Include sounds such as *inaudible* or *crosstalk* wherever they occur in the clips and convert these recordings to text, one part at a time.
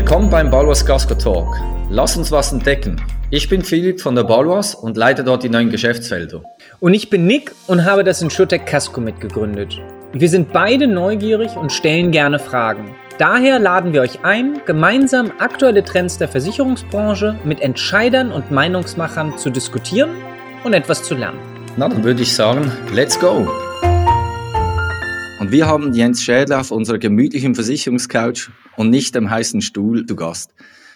Willkommen beim Balwas Gasco Talk. Lass uns was entdecken. Ich bin Philipp von der Balwas und leite dort die neuen Geschäftsfelder. Und ich bin Nick und habe das InsurTech Casco mitgegründet. Wir sind beide neugierig und stellen gerne Fragen. Daher laden wir euch ein, gemeinsam aktuelle Trends der Versicherungsbranche mit Entscheidern und Meinungsmachern zu diskutieren und etwas zu lernen. Na, dann würde ich sagen, let's go! Und wir haben Jens Schädler auf unserer gemütlichen Versicherungscouch und nicht dem heißen Stuhl zu Gast.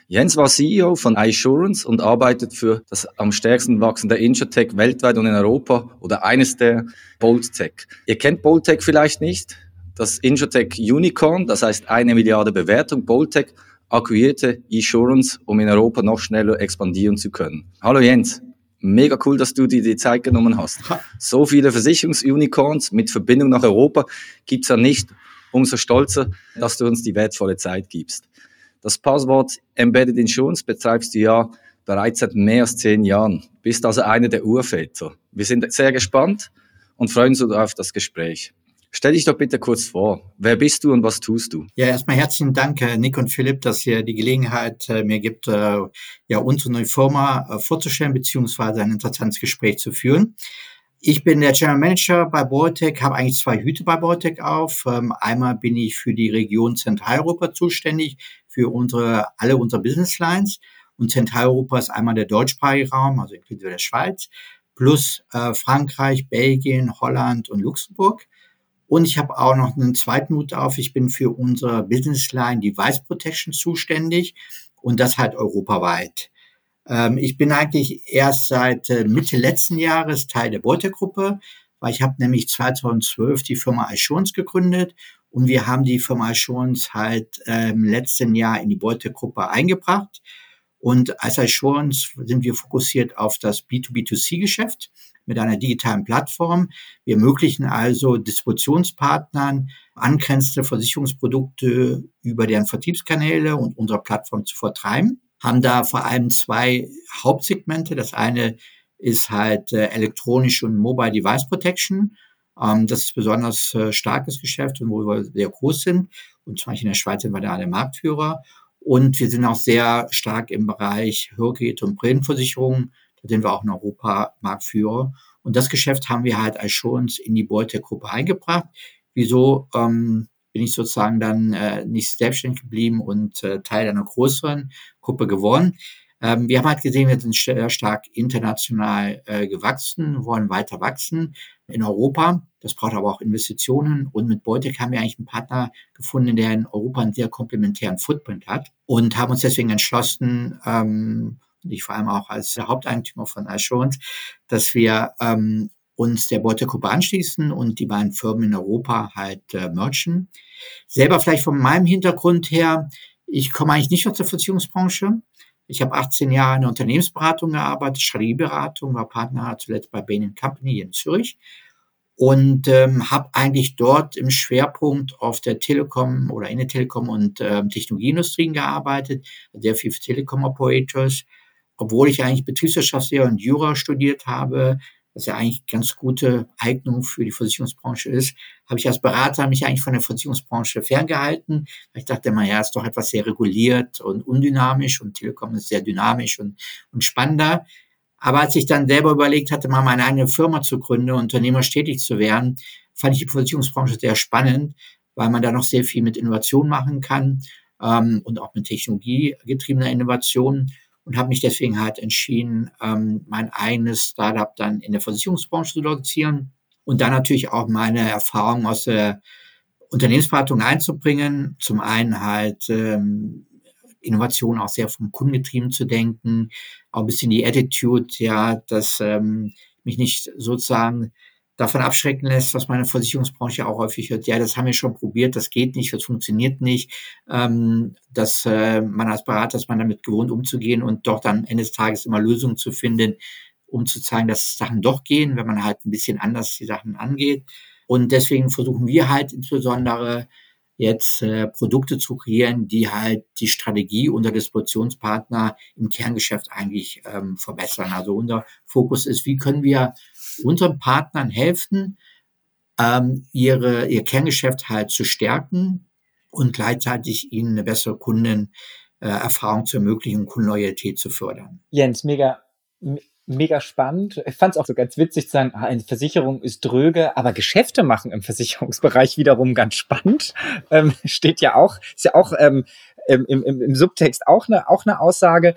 Jens war CEO von iSurance und arbeitet für das am stärksten wachsende Insurtech weltweit und in Europa oder eines der BoldTech. Ihr kennt BoldTech vielleicht nicht. Das Insurtech Unicorn, das heißt eine Milliarde Bewertung, BoldTech akquirierte eSurance, um in Europa noch schneller expandieren zu können. Hallo Jens. Mega cool, dass du dir die Zeit genommen hast. So viele Versicherungsunicorns mit Verbindung nach Europa gibt's ja nicht. Umso stolzer, dass du uns die wertvolle Zeit gibst. Das Passwort Embedded Insurance betreibst du ja bereits seit mehr als zehn Jahren. Bist also einer der Urväter. Wir sind sehr gespannt und freuen uns auf das Gespräch. Stell dich doch bitte kurz vor. Wer bist du und was tust du? Ja, erstmal herzlichen Dank, äh, Nick und Philipp, dass ihr die Gelegenheit äh, mir gibt, äh, ja, unsere Firma vorzustellen, beziehungsweise ein interessantes Gespräch zu führen. Ich bin der General Manager bei Baltic, habe eigentlich zwei Hüte bei Baltic auf. Ähm, einmal bin ich für die Region Zentraleuropa zuständig, für unsere, alle unsere Business Lines. Und Zentraleuropa ist einmal der deutschsprachige Raum, also inklusive der Schweiz, plus äh, Frankreich, Belgien, Holland und Luxemburg. Und ich habe auch noch einen zweiten Hut auf. Ich bin für unsere Business Line Device Protection zuständig und das halt europaweit. Ähm, ich bin eigentlich erst seit äh, Mitte letzten Jahres Teil der Beute-Gruppe, weil ich habe nämlich 2012 die Firma Assurance gegründet und wir haben die Firma Assurance halt äh, im letzten Jahr in die Beute-Gruppe eingebracht. Und als Assurance sind wir fokussiert auf das B2B2C-Geschäft mit einer digitalen Plattform. Wir ermöglichen also Distributionspartnern angrenzende Versicherungsprodukte über deren Vertriebskanäle und unserer Plattform zu vertreiben. Haben da vor allem zwei Hauptsegmente. Das eine ist halt äh, elektronische und Mobile Device Protection. Ähm, das ist besonders äh, starkes Geschäft und wo wir sehr groß sind. Und zum Beispiel in der Schweiz sind wir da der Marktführer. Und wir sind auch sehr stark im Bereich Hörgeräte und Brillenversicherungen da sind wir auch in Europa Marktführer. Und das Geschäft haben wir halt als Schons in die Beute-Gruppe eingebracht. Wieso ähm, bin ich sozusagen dann äh, nicht selbstständig geblieben und äh, Teil einer größeren Gruppe geworden? Ähm, wir haben halt gesehen, wir sind sehr stark international äh, gewachsen, wollen weiter wachsen in Europa. Das braucht aber auch Investitionen. Und mit Beutek haben wir eigentlich einen Partner gefunden, der in Europa einen sehr komplementären Footprint hat und haben uns deswegen entschlossen, ähm, ich vor allem auch als Haupteigentümer von Assurance, dass wir ähm, uns der Beutegruppe anschließen und die beiden Firmen in Europa halt äh, merchen. Selber vielleicht von meinem Hintergrund her, ich komme eigentlich nicht aus der Versicherungsbranche. Ich habe 18 Jahre in der Unternehmensberatung gearbeitet, Strategieberatung, war Partner zuletzt bei Bain Company in Zürich und ähm, habe eigentlich dort im Schwerpunkt auf der Telekom oder in der Telekom und ähm, Technologieindustrien gearbeitet, sehr viel für Telekom Operators, obwohl ich eigentlich Betriebswirtschaftslehre und Jura studiert habe, was ja eigentlich ganz gute Eignung für die Versicherungsbranche ist, habe ich als Berater mich eigentlich von der Versicherungsbranche ferngehalten. Ich dachte immer, ja, ist doch etwas sehr reguliert und undynamisch und Telekom ist sehr dynamisch und, und spannender. Aber als ich dann selber überlegt hatte, mal meine eigene Firma zu gründen, unternehmerisch tätig zu werden, fand ich die Versicherungsbranche sehr spannend, weil man da noch sehr viel mit Innovation machen kann ähm, und auch mit technologiegetriebener Innovation und habe mich deswegen halt entschieden, ähm, mein eigenes Startup dann in der Versicherungsbranche zu lancieren und dann natürlich auch meine Erfahrungen aus der Unternehmensberatung einzubringen. Zum einen halt ähm, Innovation auch sehr vom Kundengetrieben zu denken, auch ein bisschen die Attitude, ja, dass ähm, mich nicht sozusagen davon abschrecken lässt, was meine Versicherungsbranche auch häufig hört. Ja, das haben wir schon probiert, das geht nicht, das funktioniert nicht. Ähm, dass äh, man als Berater ist man damit gewohnt umzugehen und doch dann Ende des Tages immer Lösungen zu finden, um zu zeigen, dass Sachen doch gehen, wenn man halt ein bisschen anders die Sachen angeht. Und deswegen versuchen wir halt insbesondere jetzt äh, Produkte zu kreieren, die halt die Strategie unserer Distributionspartner im Kerngeschäft eigentlich ähm, verbessern. Also unser Fokus ist, wie können wir unseren Partnern helfen, ähm, ihre, ihr Kerngeschäft halt zu stärken und gleichzeitig ihnen eine bessere Kunden äh, Erfahrung zu ermöglichen und Kundenloyalität zu fördern. Jens, mega, mega spannend. Ich fand es auch so ganz witzig zu sagen, ah, eine Versicherung ist dröge, aber Geschäfte machen im *laughs* Versicherungsbereich wiederum ganz spannend. Ähm, steht ja auch, ist ja auch ähm, im, im, im Subtext auch eine, auch eine Aussage.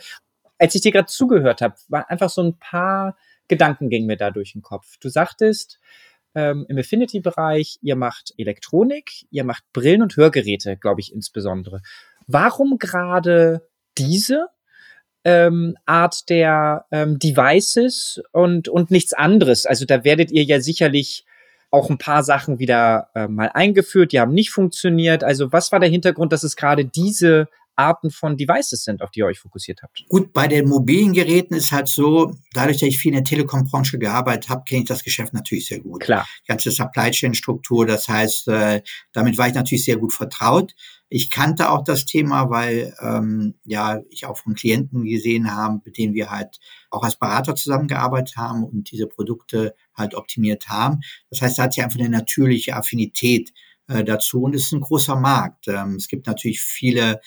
Als ich dir gerade zugehört habe, waren einfach so ein paar Gedanken gingen mir da durch den Kopf. Du sagtest, ähm, im Affinity-Bereich, ihr macht Elektronik, ihr macht Brillen und Hörgeräte, glaube ich insbesondere. Warum gerade diese ähm, Art der ähm, Devices und, und nichts anderes? Also da werdet ihr ja sicherlich auch ein paar Sachen wieder äh, mal eingeführt, die haben nicht funktioniert. Also was war der Hintergrund, dass es gerade diese Arten von Devices sind, auf die ihr euch fokussiert habt? Gut, bei den mobilen Geräten ist halt so, dadurch, dass ich viel in der Telekom-Branche gearbeitet habe, kenne ich das Geschäft natürlich sehr gut. Klar. Die ganze Supply Chain-Struktur, das heißt, äh, damit war ich natürlich sehr gut vertraut. Ich kannte auch das Thema, weil ähm, ja ich auch von Klienten gesehen habe, mit denen wir halt auch als Berater zusammengearbeitet haben und diese Produkte halt optimiert haben. Das heißt, da hat sich einfach eine natürliche Affinität äh, dazu und es ist ein großer Markt. Ähm, es gibt natürlich viele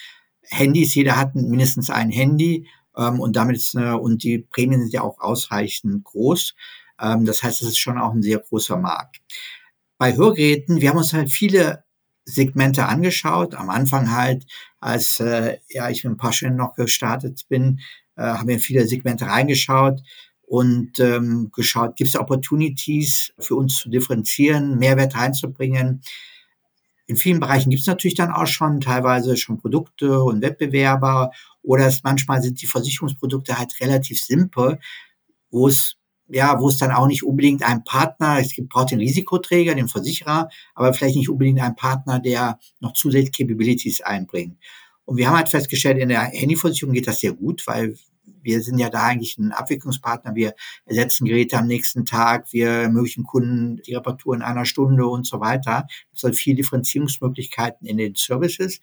Handys, jeder hat mindestens ein Handy ähm, und damit ist, äh, und die Prämien sind ja auch ausreichend groß. Ähm, das heißt, es ist schon auch ein sehr großer Markt. Bei Hörgeräten, wir haben uns halt viele Segmente angeschaut. Am Anfang halt, als äh, ja ich mit ein paar Stunden noch gestartet bin, äh, haben wir viele Segmente reingeschaut und ähm, geschaut, gibt es Opportunities für uns zu differenzieren, Mehrwert reinzubringen. In vielen Bereichen gibt es natürlich dann auch schon teilweise schon Produkte und Wettbewerber oder es, manchmal sind die Versicherungsprodukte halt relativ simpel, wo es ja, wo es dann auch nicht unbedingt ein Partner, es gibt, braucht den Risikoträger, den Versicherer, aber vielleicht nicht unbedingt einen Partner, der noch zusätzliche Capabilities einbringt. Und wir haben halt festgestellt, in der Handyversicherung geht das sehr gut, weil wir sind ja da eigentlich ein Abwicklungspartner. Wir ersetzen Geräte am nächsten Tag, wir ermöglichen Kunden die Reparatur in einer Stunde und so weiter. Es soll viel Differenzierungsmöglichkeiten in den Services.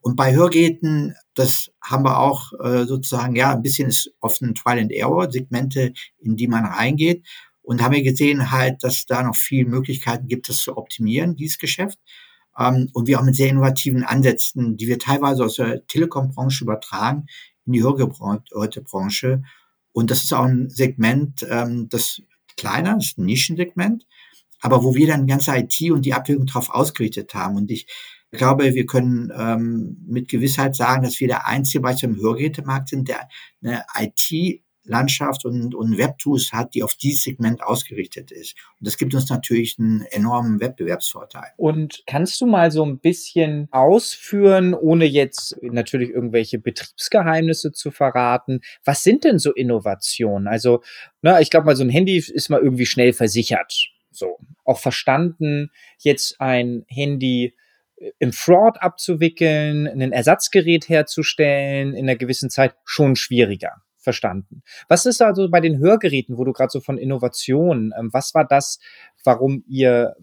Und bei Hörgeräten, das haben wir auch äh, sozusagen, ja, ein bisschen ist oft ein Trial and Error, Segmente, in die man reingeht. Und haben wir gesehen halt, dass da noch viele Möglichkeiten gibt, das zu optimieren, dieses Geschäft. Ähm, und wir auch mit sehr innovativen Ansätzen, die wir teilweise aus der Telekom-Branche übertragen, in die Hörgerätebranche. Und das ist auch ein Segment, ähm, das kleiner ist, ein Nischensegment, aber wo wir dann ganze IT und die Abwicklung drauf ausgerichtet haben. Und ich glaube, wir können ähm, mit Gewissheit sagen, dass wir der einzige Bereich im Hörgerätemarkt sind, der eine IT Landschaft und, und Webtools hat, die auf dieses Segment ausgerichtet ist. Und das gibt uns natürlich einen enormen Wettbewerbsvorteil. Und kannst du mal so ein bisschen ausführen, ohne jetzt natürlich irgendwelche Betriebsgeheimnisse zu verraten, was sind denn so Innovationen? Also, na, ich glaube mal, so ein Handy ist mal irgendwie schnell versichert. So. Auch verstanden, jetzt ein Handy im Fraud abzuwickeln, ein Ersatzgerät herzustellen in einer gewissen Zeit schon schwieriger. Verstanden. Was ist also bei den Hörgeräten, wo du gerade so von Innovationen, ähm, was war das, warum ihr,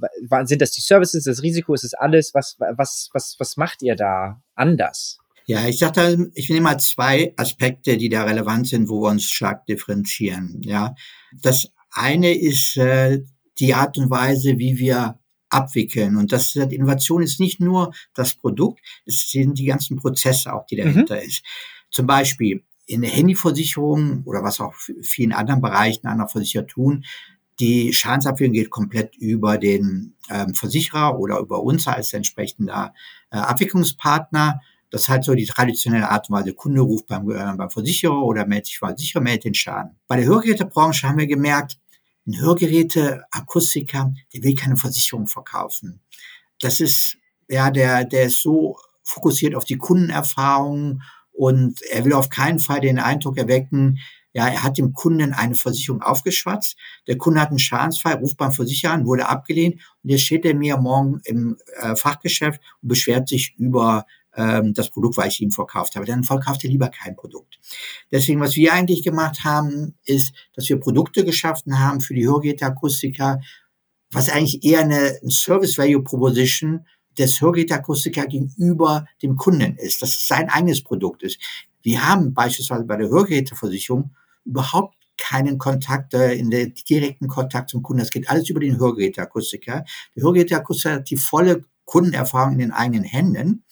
sind das die Services, das Risiko, ist es alles, was, was, was, was macht ihr da anders? Ja, ich sag da, ich nehme mal zwei Aspekte, die da relevant sind, wo wir uns stark differenzieren. Ja, das eine ist äh, die Art und Weise, wie wir abwickeln. Und das Innovation ist nicht nur das Produkt, es sind die ganzen Prozesse auch, die dahinter mhm. ist. Zum Beispiel in der Handyversicherung oder was auch vielen anderen Bereichen anderer Versicherer tun, die Schadensabwicklung geht komplett über den ähm, Versicherer oder über uns als entsprechender äh, Abwicklungspartner. Das ist halt so die traditionelle Art und Weise. Kunde ruft beim, äh, beim Versicherer oder meldet sich beim Versicherer, meldet den Schaden. Bei der Hörgerätebranche haben wir gemerkt, ein Hörgeräte-Akustiker, der will keine Versicherung verkaufen. Das ist, ja, der, der ist so fokussiert auf die Kundenerfahrung und er will auf keinen Fall den Eindruck erwecken, ja, er hat dem Kunden eine Versicherung aufgeschwatzt. Der Kunde hat einen Schadensfall, ruft beim Versicherer an, wurde abgelehnt und jetzt steht er mir morgen im äh, Fachgeschäft und beschwert sich über ähm, das Produkt, weil ich ihm verkauft habe. Dann verkauft er lieber kein Produkt. Deswegen, was wir eigentlich gemacht haben, ist, dass wir Produkte geschaffen haben für die Hörgeräteakustiker, was eigentlich eher eine Service Value Proposition des Hörgeräteakustiker gegenüber dem Kunden ist, dass es sein eigenes Produkt ist. Wir haben beispielsweise bei der Hörgeräteversicherung überhaupt keinen Kontakt, äh, in der direkten Kontakt zum Kunden. Das geht alles über den Hörgeräteakustiker. Der Hörgeräteakustiker hat die volle Kundenerfahrung in den eigenen Händen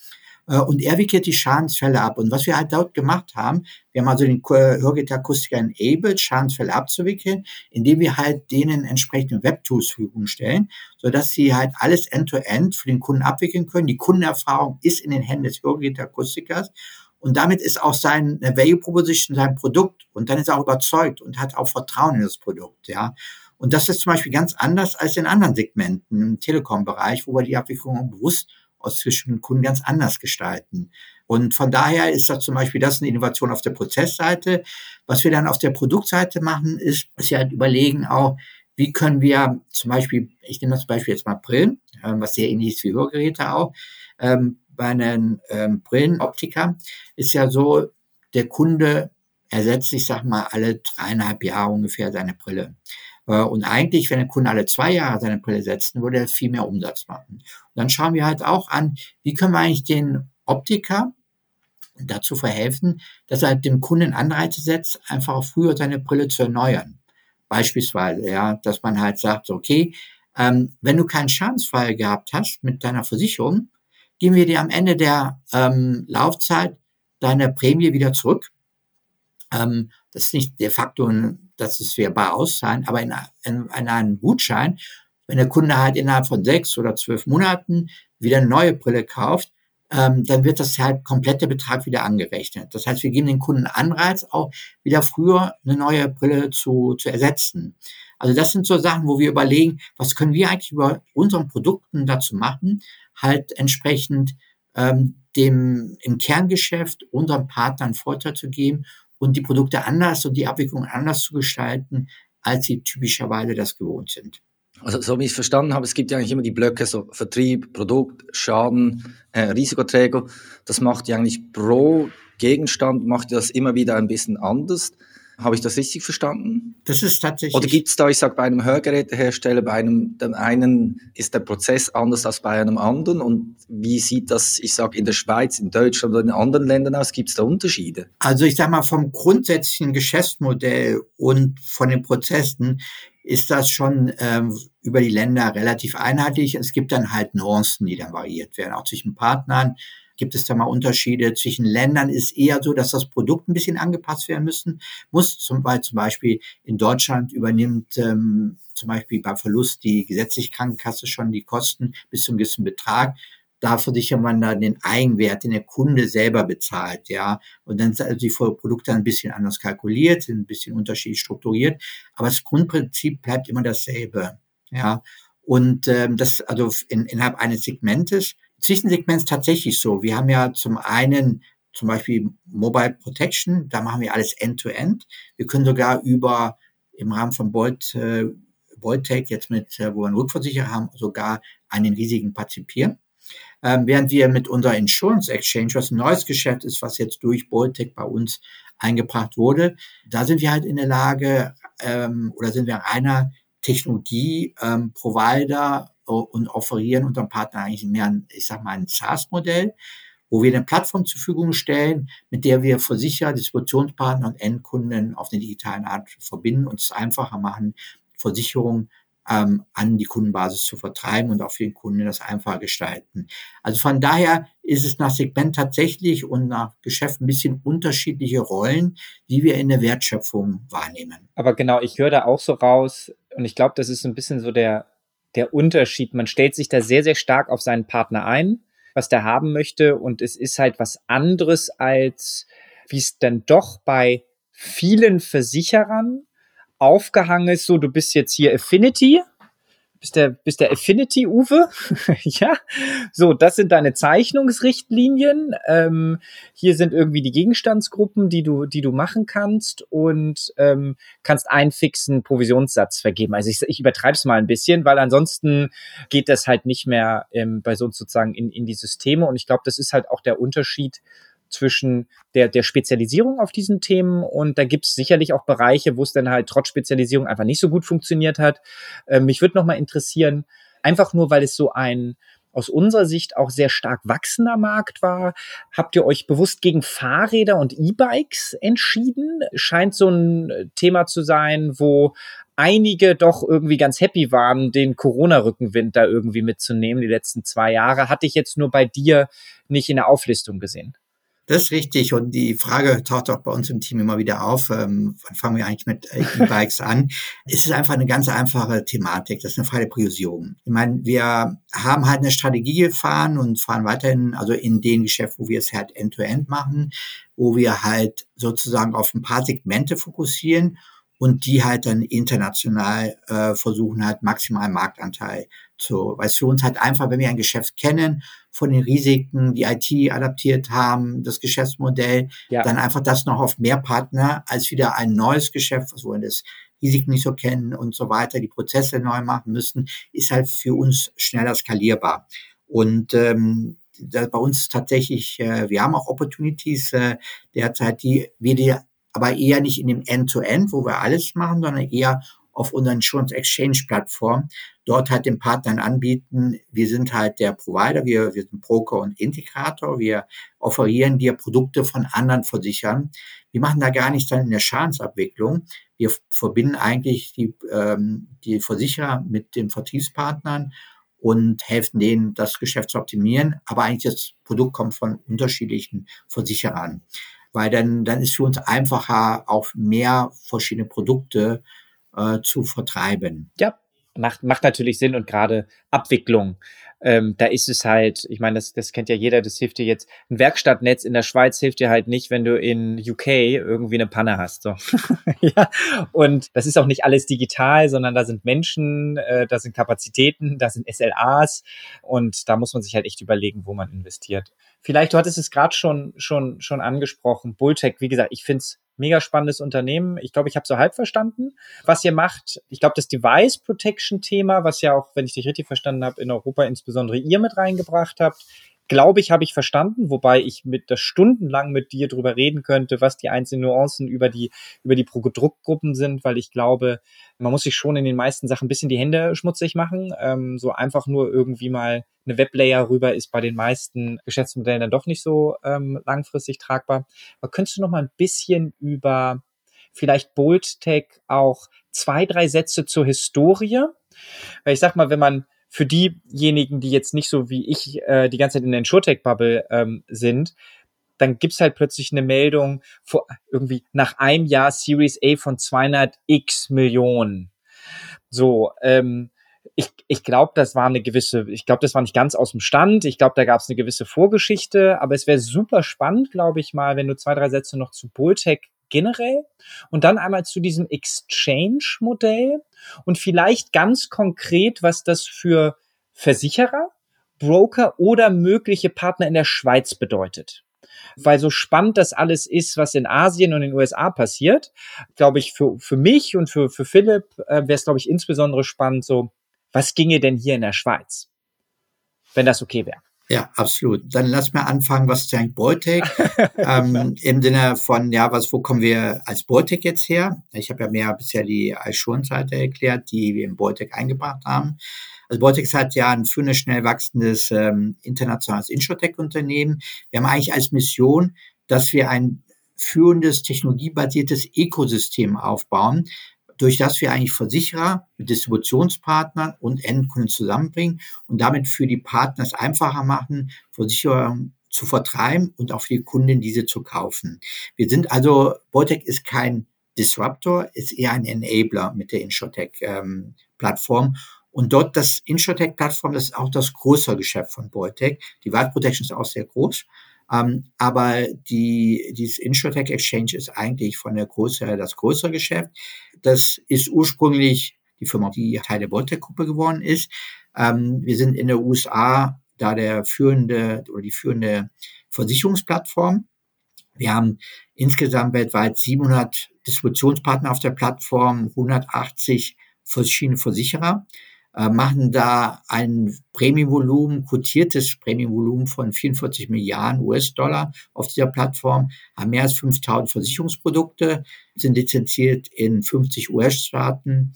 und er wickelt die Schadensfälle ab. Und was wir halt dort gemacht haben, wir haben also den Hörgeräteakustiker enabled, Schadensfälle abzuwickeln, indem wir halt denen entsprechende Webtools zur Verfügung stellen, sodass sie halt alles end-to-end -End für den Kunden abwickeln können. Die Kundenerfahrung ist in den Händen des Hörgeräteakustikers. Und damit ist auch sein Value Proposition sein Produkt. Und dann ist er auch überzeugt und hat auch Vertrauen in das Produkt, ja. Und das ist zum Beispiel ganz anders als in anderen Segmenten im Telekom-Bereich, wo wir die Abwicklung bewusst aus zwischen Kunden ganz anders gestalten. Und von daher ist das zum Beispiel das eine Innovation auf der Prozessseite. Was wir dann auf der Produktseite machen, ist, dass wir halt überlegen auch, wie können wir zum Beispiel, ich nehme das Beispiel jetzt mal Brillen, ähm, was sehr ähnlich ist wie Hörgeräte auch. Ähm, bei einem ähm, Brillenoptiker ist ja so, der Kunde ersetzt, ich sag mal, alle dreieinhalb Jahre ungefähr seine Brille. Äh, und eigentlich, wenn der Kunde alle zwei Jahre seine Brille setzt, würde er viel mehr Umsatz machen. Dann schauen wir halt auch an, wie können wir eigentlich den Optiker dazu verhelfen, dass er dem Kunden Anreize setzt, einfach früher seine Brille zu erneuern. Beispielsweise, ja, dass man halt sagt, okay, ähm, wenn du keinen Schadensfall gehabt hast mit deiner Versicherung, geben wir dir am Ende der ähm, Laufzeit deine Prämie wieder zurück. Ähm, das ist nicht de facto dass es verbal auszahlen, aber in, in, in einem Gutschein, wenn der Kunde halt innerhalb von sechs oder zwölf Monaten wieder eine neue Brille kauft, ähm, dann wird das halt komplette Betrag wieder angerechnet. Das heißt, wir geben den Kunden Anreiz, auch wieder früher eine neue Brille zu, zu ersetzen. Also das sind so Sachen, wo wir überlegen, was können wir eigentlich über unseren Produkten dazu machen, halt entsprechend ähm, dem im Kerngeschäft unseren Partnern Vorteil zu geben und die Produkte anders und die Abwicklung anders zu gestalten, als sie typischerweise das gewohnt sind. Also so wie ich es verstanden habe, es gibt ja eigentlich immer die Blöcke, so Vertrieb, Produkt, Schaden, äh, Risikoträger. Das macht ja eigentlich pro Gegenstand, macht das immer wieder ein bisschen anders. Habe ich das richtig verstanden? Das ist tatsächlich. Oder gibt es da, ich sage, bei einem Hörgerätehersteller, bei einem dem einen ist der Prozess anders als bei einem anderen? Und wie sieht das, ich sage, in der Schweiz, in Deutschland oder in anderen Ländern aus? Gibt es da Unterschiede? Also ich sage mal, vom grundsätzlichen Geschäftsmodell und von den Prozessen ist das schon ähm, über die Länder relativ einheitlich. Es gibt dann halt Nuancen, die dann variiert werden, auch zwischen Partnern gibt es da mal Unterschiede zwischen Ländern, ist eher so, dass das Produkt ein bisschen angepasst werden müssen, muss, zum, weil zum Beispiel in Deutschland übernimmt ähm, zum Beispiel bei Verlust die gesetzliche Krankenkasse schon die Kosten bis zum gewissen Betrag. Da versichert man dann den Eigenwert, den der Kunde selber bezahlt, ja. Und dann sind also die Produkte ein bisschen anders kalkuliert, sind ein bisschen unterschiedlich strukturiert. Aber das Grundprinzip bleibt immer dasselbe, ja. Und ähm, das also in, innerhalb eines Segmentes Zwischensegment ist tatsächlich so. Wir haben ja zum einen zum Beispiel Mobile Protection, da machen wir alles end-to-end. -End. Wir können sogar über im Rahmen von Bolt, äh, Boltec jetzt mit, äh, wo wir einen Rückversicherer haben, sogar einen riesigen partizipieren. Ähm, während wir mit unserer Insurance Exchange, was ein neues Geschäft ist, was jetzt durch Boltec bei uns eingebracht wurde, da sind wir halt in der Lage ähm, oder sind wir einer Technologie-Provider ähm, und offerieren unserem Partner eigentlich mehr ein, ich sag mal, ein SaaS-Modell, wo wir eine Plattform zur Verfügung stellen, mit der wir Versicherer, Distributionspartner und Endkunden auf eine digitale Art verbinden und es einfacher machen, Versicherungen ähm, an die Kundenbasis zu vertreiben und auch für den Kunden das einfacher gestalten. Also von daher ist es nach Segment tatsächlich und nach Geschäft ein bisschen unterschiedliche Rollen, die wir in der Wertschöpfung wahrnehmen. Aber genau, ich höre da auch so raus und ich glaube, das ist ein bisschen so der der Unterschied. Man stellt sich da sehr, sehr stark auf seinen Partner ein, was der haben möchte. Und es ist halt was anderes als, wie es dann doch bei vielen Versicherern aufgehangen ist. So, du bist jetzt hier Affinity bist der, bist der Affinity Uwe. *laughs* ja. So, das sind deine Zeichnungsrichtlinien. Ähm, hier sind irgendwie die Gegenstandsgruppen, die du, die du machen kannst und ähm, kannst einen fixen Provisionssatz vergeben. Also ich, ich übertreibe es mal ein bisschen, weil ansonsten geht das halt nicht mehr ähm, bei so sozusagen in, in die Systeme. Und ich glaube, das ist halt auch der Unterschied zwischen der, der Spezialisierung auf diesen Themen und da gibt es sicherlich auch Bereiche, wo es dann halt trotz Spezialisierung einfach nicht so gut funktioniert hat. Äh, mich würde nochmal interessieren, einfach nur, weil es so ein aus unserer Sicht auch sehr stark wachsender Markt war. Habt ihr euch bewusst gegen Fahrräder und E-Bikes entschieden? Scheint so ein Thema zu sein, wo einige doch irgendwie ganz happy waren, den Corona-Rückenwind da irgendwie mitzunehmen, die letzten zwei Jahre. Hatte ich jetzt nur bei dir nicht in der Auflistung gesehen. Das ist richtig. Und die Frage taucht auch bei uns im Team immer wieder auf. Ähm, wann fangen wir eigentlich mit E-Bikes an? Es ist einfach eine ganz einfache Thematik. Das ist eine freie Priorisierung. Ich meine, wir haben halt eine Strategie gefahren und fahren weiterhin, also in den Geschäft, wo wir es halt end-to-end -End machen, wo wir halt sozusagen auf ein paar Segmente fokussieren und die halt dann international äh, versuchen halt maximalen Marktanteil zu, weil es für uns halt einfach, wenn wir ein Geschäft kennen, von den Risiken, die IT adaptiert haben, das Geschäftsmodell, ja. dann einfach das noch auf mehr Partner als wieder ein neues Geschäft, wo wir das Risiken nicht so kennen und so weiter, die Prozesse neu machen müssen, ist halt für uns schneller skalierbar. Und ähm, bei uns tatsächlich, äh, wir haben auch Opportunities äh, derzeit, die wir die aber eher nicht in dem End-to-End, -End, wo wir alles machen, sondern eher auf unseren Insurance Exchange Plattform, dort halt den Partnern anbieten, wir sind halt der Provider, wir, wir sind Broker und Integrator, wir offerieren dir Produkte von anderen Versichern. Wir machen da gar nichts dann in der Schadensabwicklung. Wir verbinden eigentlich die, ähm, die Versicherer mit den Vertriebspartnern und helfen denen, das Geschäft zu optimieren. Aber eigentlich das Produkt kommt von unterschiedlichen Versicherern. Weil dann, dann ist für uns einfacher, auf mehr verschiedene Produkte äh, zu vertreiben. Ja, macht, macht natürlich Sinn und gerade Abwicklung. Ähm, da ist es halt, ich meine, das, das kennt ja jeder, das hilft dir jetzt. Ein Werkstattnetz in der Schweiz hilft dir halt nicht, wenn du in UK irgendwie eine Panne hast. So. *laughs* ja. Und das ist auch nicht alles digital, sondern da sind Menschen, äh, da sind Kapazitäten, da sind SLAs und da muss man sich halt echt überlegen, wo man investiert. Vielleicht, du hattest es gerade schon, schon, schon angesprochen, Bulltech, wie gesagt, ich finde es mega spannendes Unternehmen. Ich glaube, ich habe so halb verstanden, was ihr macht. Ich glaube, das Device Protection Thema, was ja auch, wenn ich dich richtig verstanden habe, in Europa insbesondere ihr mit reingebracht habt, glaube ich, habe ich verstanden, wobei ich mit das stundenlang mit dir drüber reden könnte, was die einzelnen Nuancen über die, über die Produktgruppen sind, weil ich glaube, man muss sich schon in den meisten Sachen ein bisschen die Hände schmutzig machen. Ähm, so einfach nur irgendwie mal eine Weblayer rüber ist bei den meisten Geschäftsmodellen dann doch nicht so ähm, langfristig tragbar. Aber könntest du noch mal ein bisschen über vielleicht BoldTech auch zwei, drei Sätze zur Historie? Weil ich sag mal, wenn man für diejenigen, die jetzt nicht so wie ich äh, die ganze Zeit in der InsurTech-Bubble ähm, sind, dann gibt's halt plötzlich eine Meldung vor, irgendwie nach einem Jahr Series A von 200 x Millionen. So, ähm, ich, ich glaube, das war eine gewisse, ich glaube, das war nicht ganz aus dem Stand. Ich glaube, da gab es eine gewisse Vorgeschichte, aber es wäre super spannend, glaube ich mal, wenn du zwei, drei Sätze noch zu Bulltech generell und dann einmal zu diesem Exchange-Modell und vielleicht ganz konkret, was das für Versicherer, Broker oder mögliche Partner in der Schweiz bedeutet. Weil so spannend das alles ist, was in Asien und in den USA passiert, glaube ich, für, für mich und für, für Philipp äh, wäre es, glaube ich, insbesondere spannend, so, was ginge denn hier in der Schweiz? Wenn das okay wäre. Ja, absolut. Dann lass mal anfangen, was ist eigentlich Boltec? *laughs* ähm, Im Sinne von, ja, was, wo kommen wir als Boltec jetzt her? Ich habe ja mehr bisher die Alschuren-Seite erklärt, die wir in Boltec eingebracht haben. Also Boltec hat ja ein führendes, schnell wachsendes ähm, internationales Insurtech-Unternehmen. Wir haben eigentlich als Mission, dass wir ein führendes, technologiebasiertes Ökosystem aufbauen, durch das wir eigentlich Versicherer mit Distributionspartnern und Endkunden zusammenbringen und damit für die Partner es einfacher machen, Versicherungen zu vertreiben und auch für die Kunden diese zu kaufen. Wir sind also, Boltec ist kein Disruptor, ist eher ein Enabler mit der Insurtech-Plattform. Ähm, und dort das Insurtech-Plattform, das ist auch das größere Geschäft von Boltec. Die Wild Protection ist auch sehr groß. Ähm, aber die, dieses Insurtech Exchange ist eigentlich von der Größe her das größere Geschäft. Das ist ursprünglich die Firma, die Teil der Boltec-Gruppe geworden ist. Ähm, wir sind in der USA da der führende oder die führende Versicherungsplattform. Wir haben insgesamt weltweit 700 Distributionspartner auf der Plattform, 180 verschiedene Versicherer machen da ein Prämienvolumen, quotiertes Prämienvolumen von 44 Milliarden US-Dollar auf dieser Plattform, haben mehr als 5000 Versicherungsprodukte, sind lizenziert in 50 US-Staaten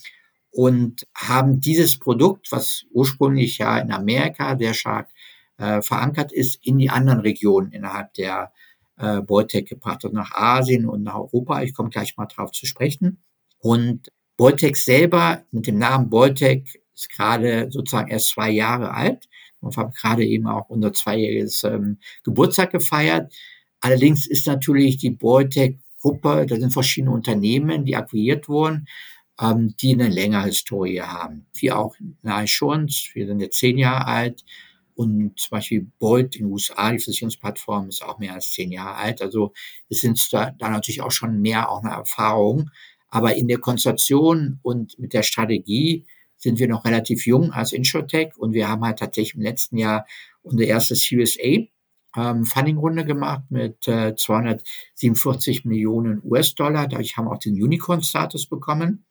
und haben dieses Produkt, was ursprünglich ja in Amerika sehr stark äh, verankert ist, in die anderen Regionen innerhalb der äh, Beutec gebracht, also nach Asien und nach Europa. Ich komme gleich mal drauf zu sprechen. Und Boltec selber mit dem Namen Boltec ist gerade sozusagen erst zwei Jahre alt. Und haben gerade eben auch unser zweijähriges ähm, Geburtstag gefeiert. Allerdings ist natürlich die Boltec-Gruppe, da sind verschiedene Unternehmen, die akquiriert wurden, ähm, die eine längere Historie haben. Wie auch Nahe Insurance, wir sind jetzt zehn Jahre alt. Und zum Beispiel Bolt in den USA, die Versicherungsplattform, ist auch mehr als zehn Jahre alt. Also es sind da, da natürlich auch schon mehr auch eine Erfahrung. Aber in der Konstellation und mit der Strategie sind wir noch relativ jung als Insurtech und wir haben halt tatsächlich im letzten Jahr unsere erste Series A ähm, Funding-Runde gemacht mit äh, 247 Millionen US-Dollar. Dadurch haben wir auch den Unicorn-Status bekommen.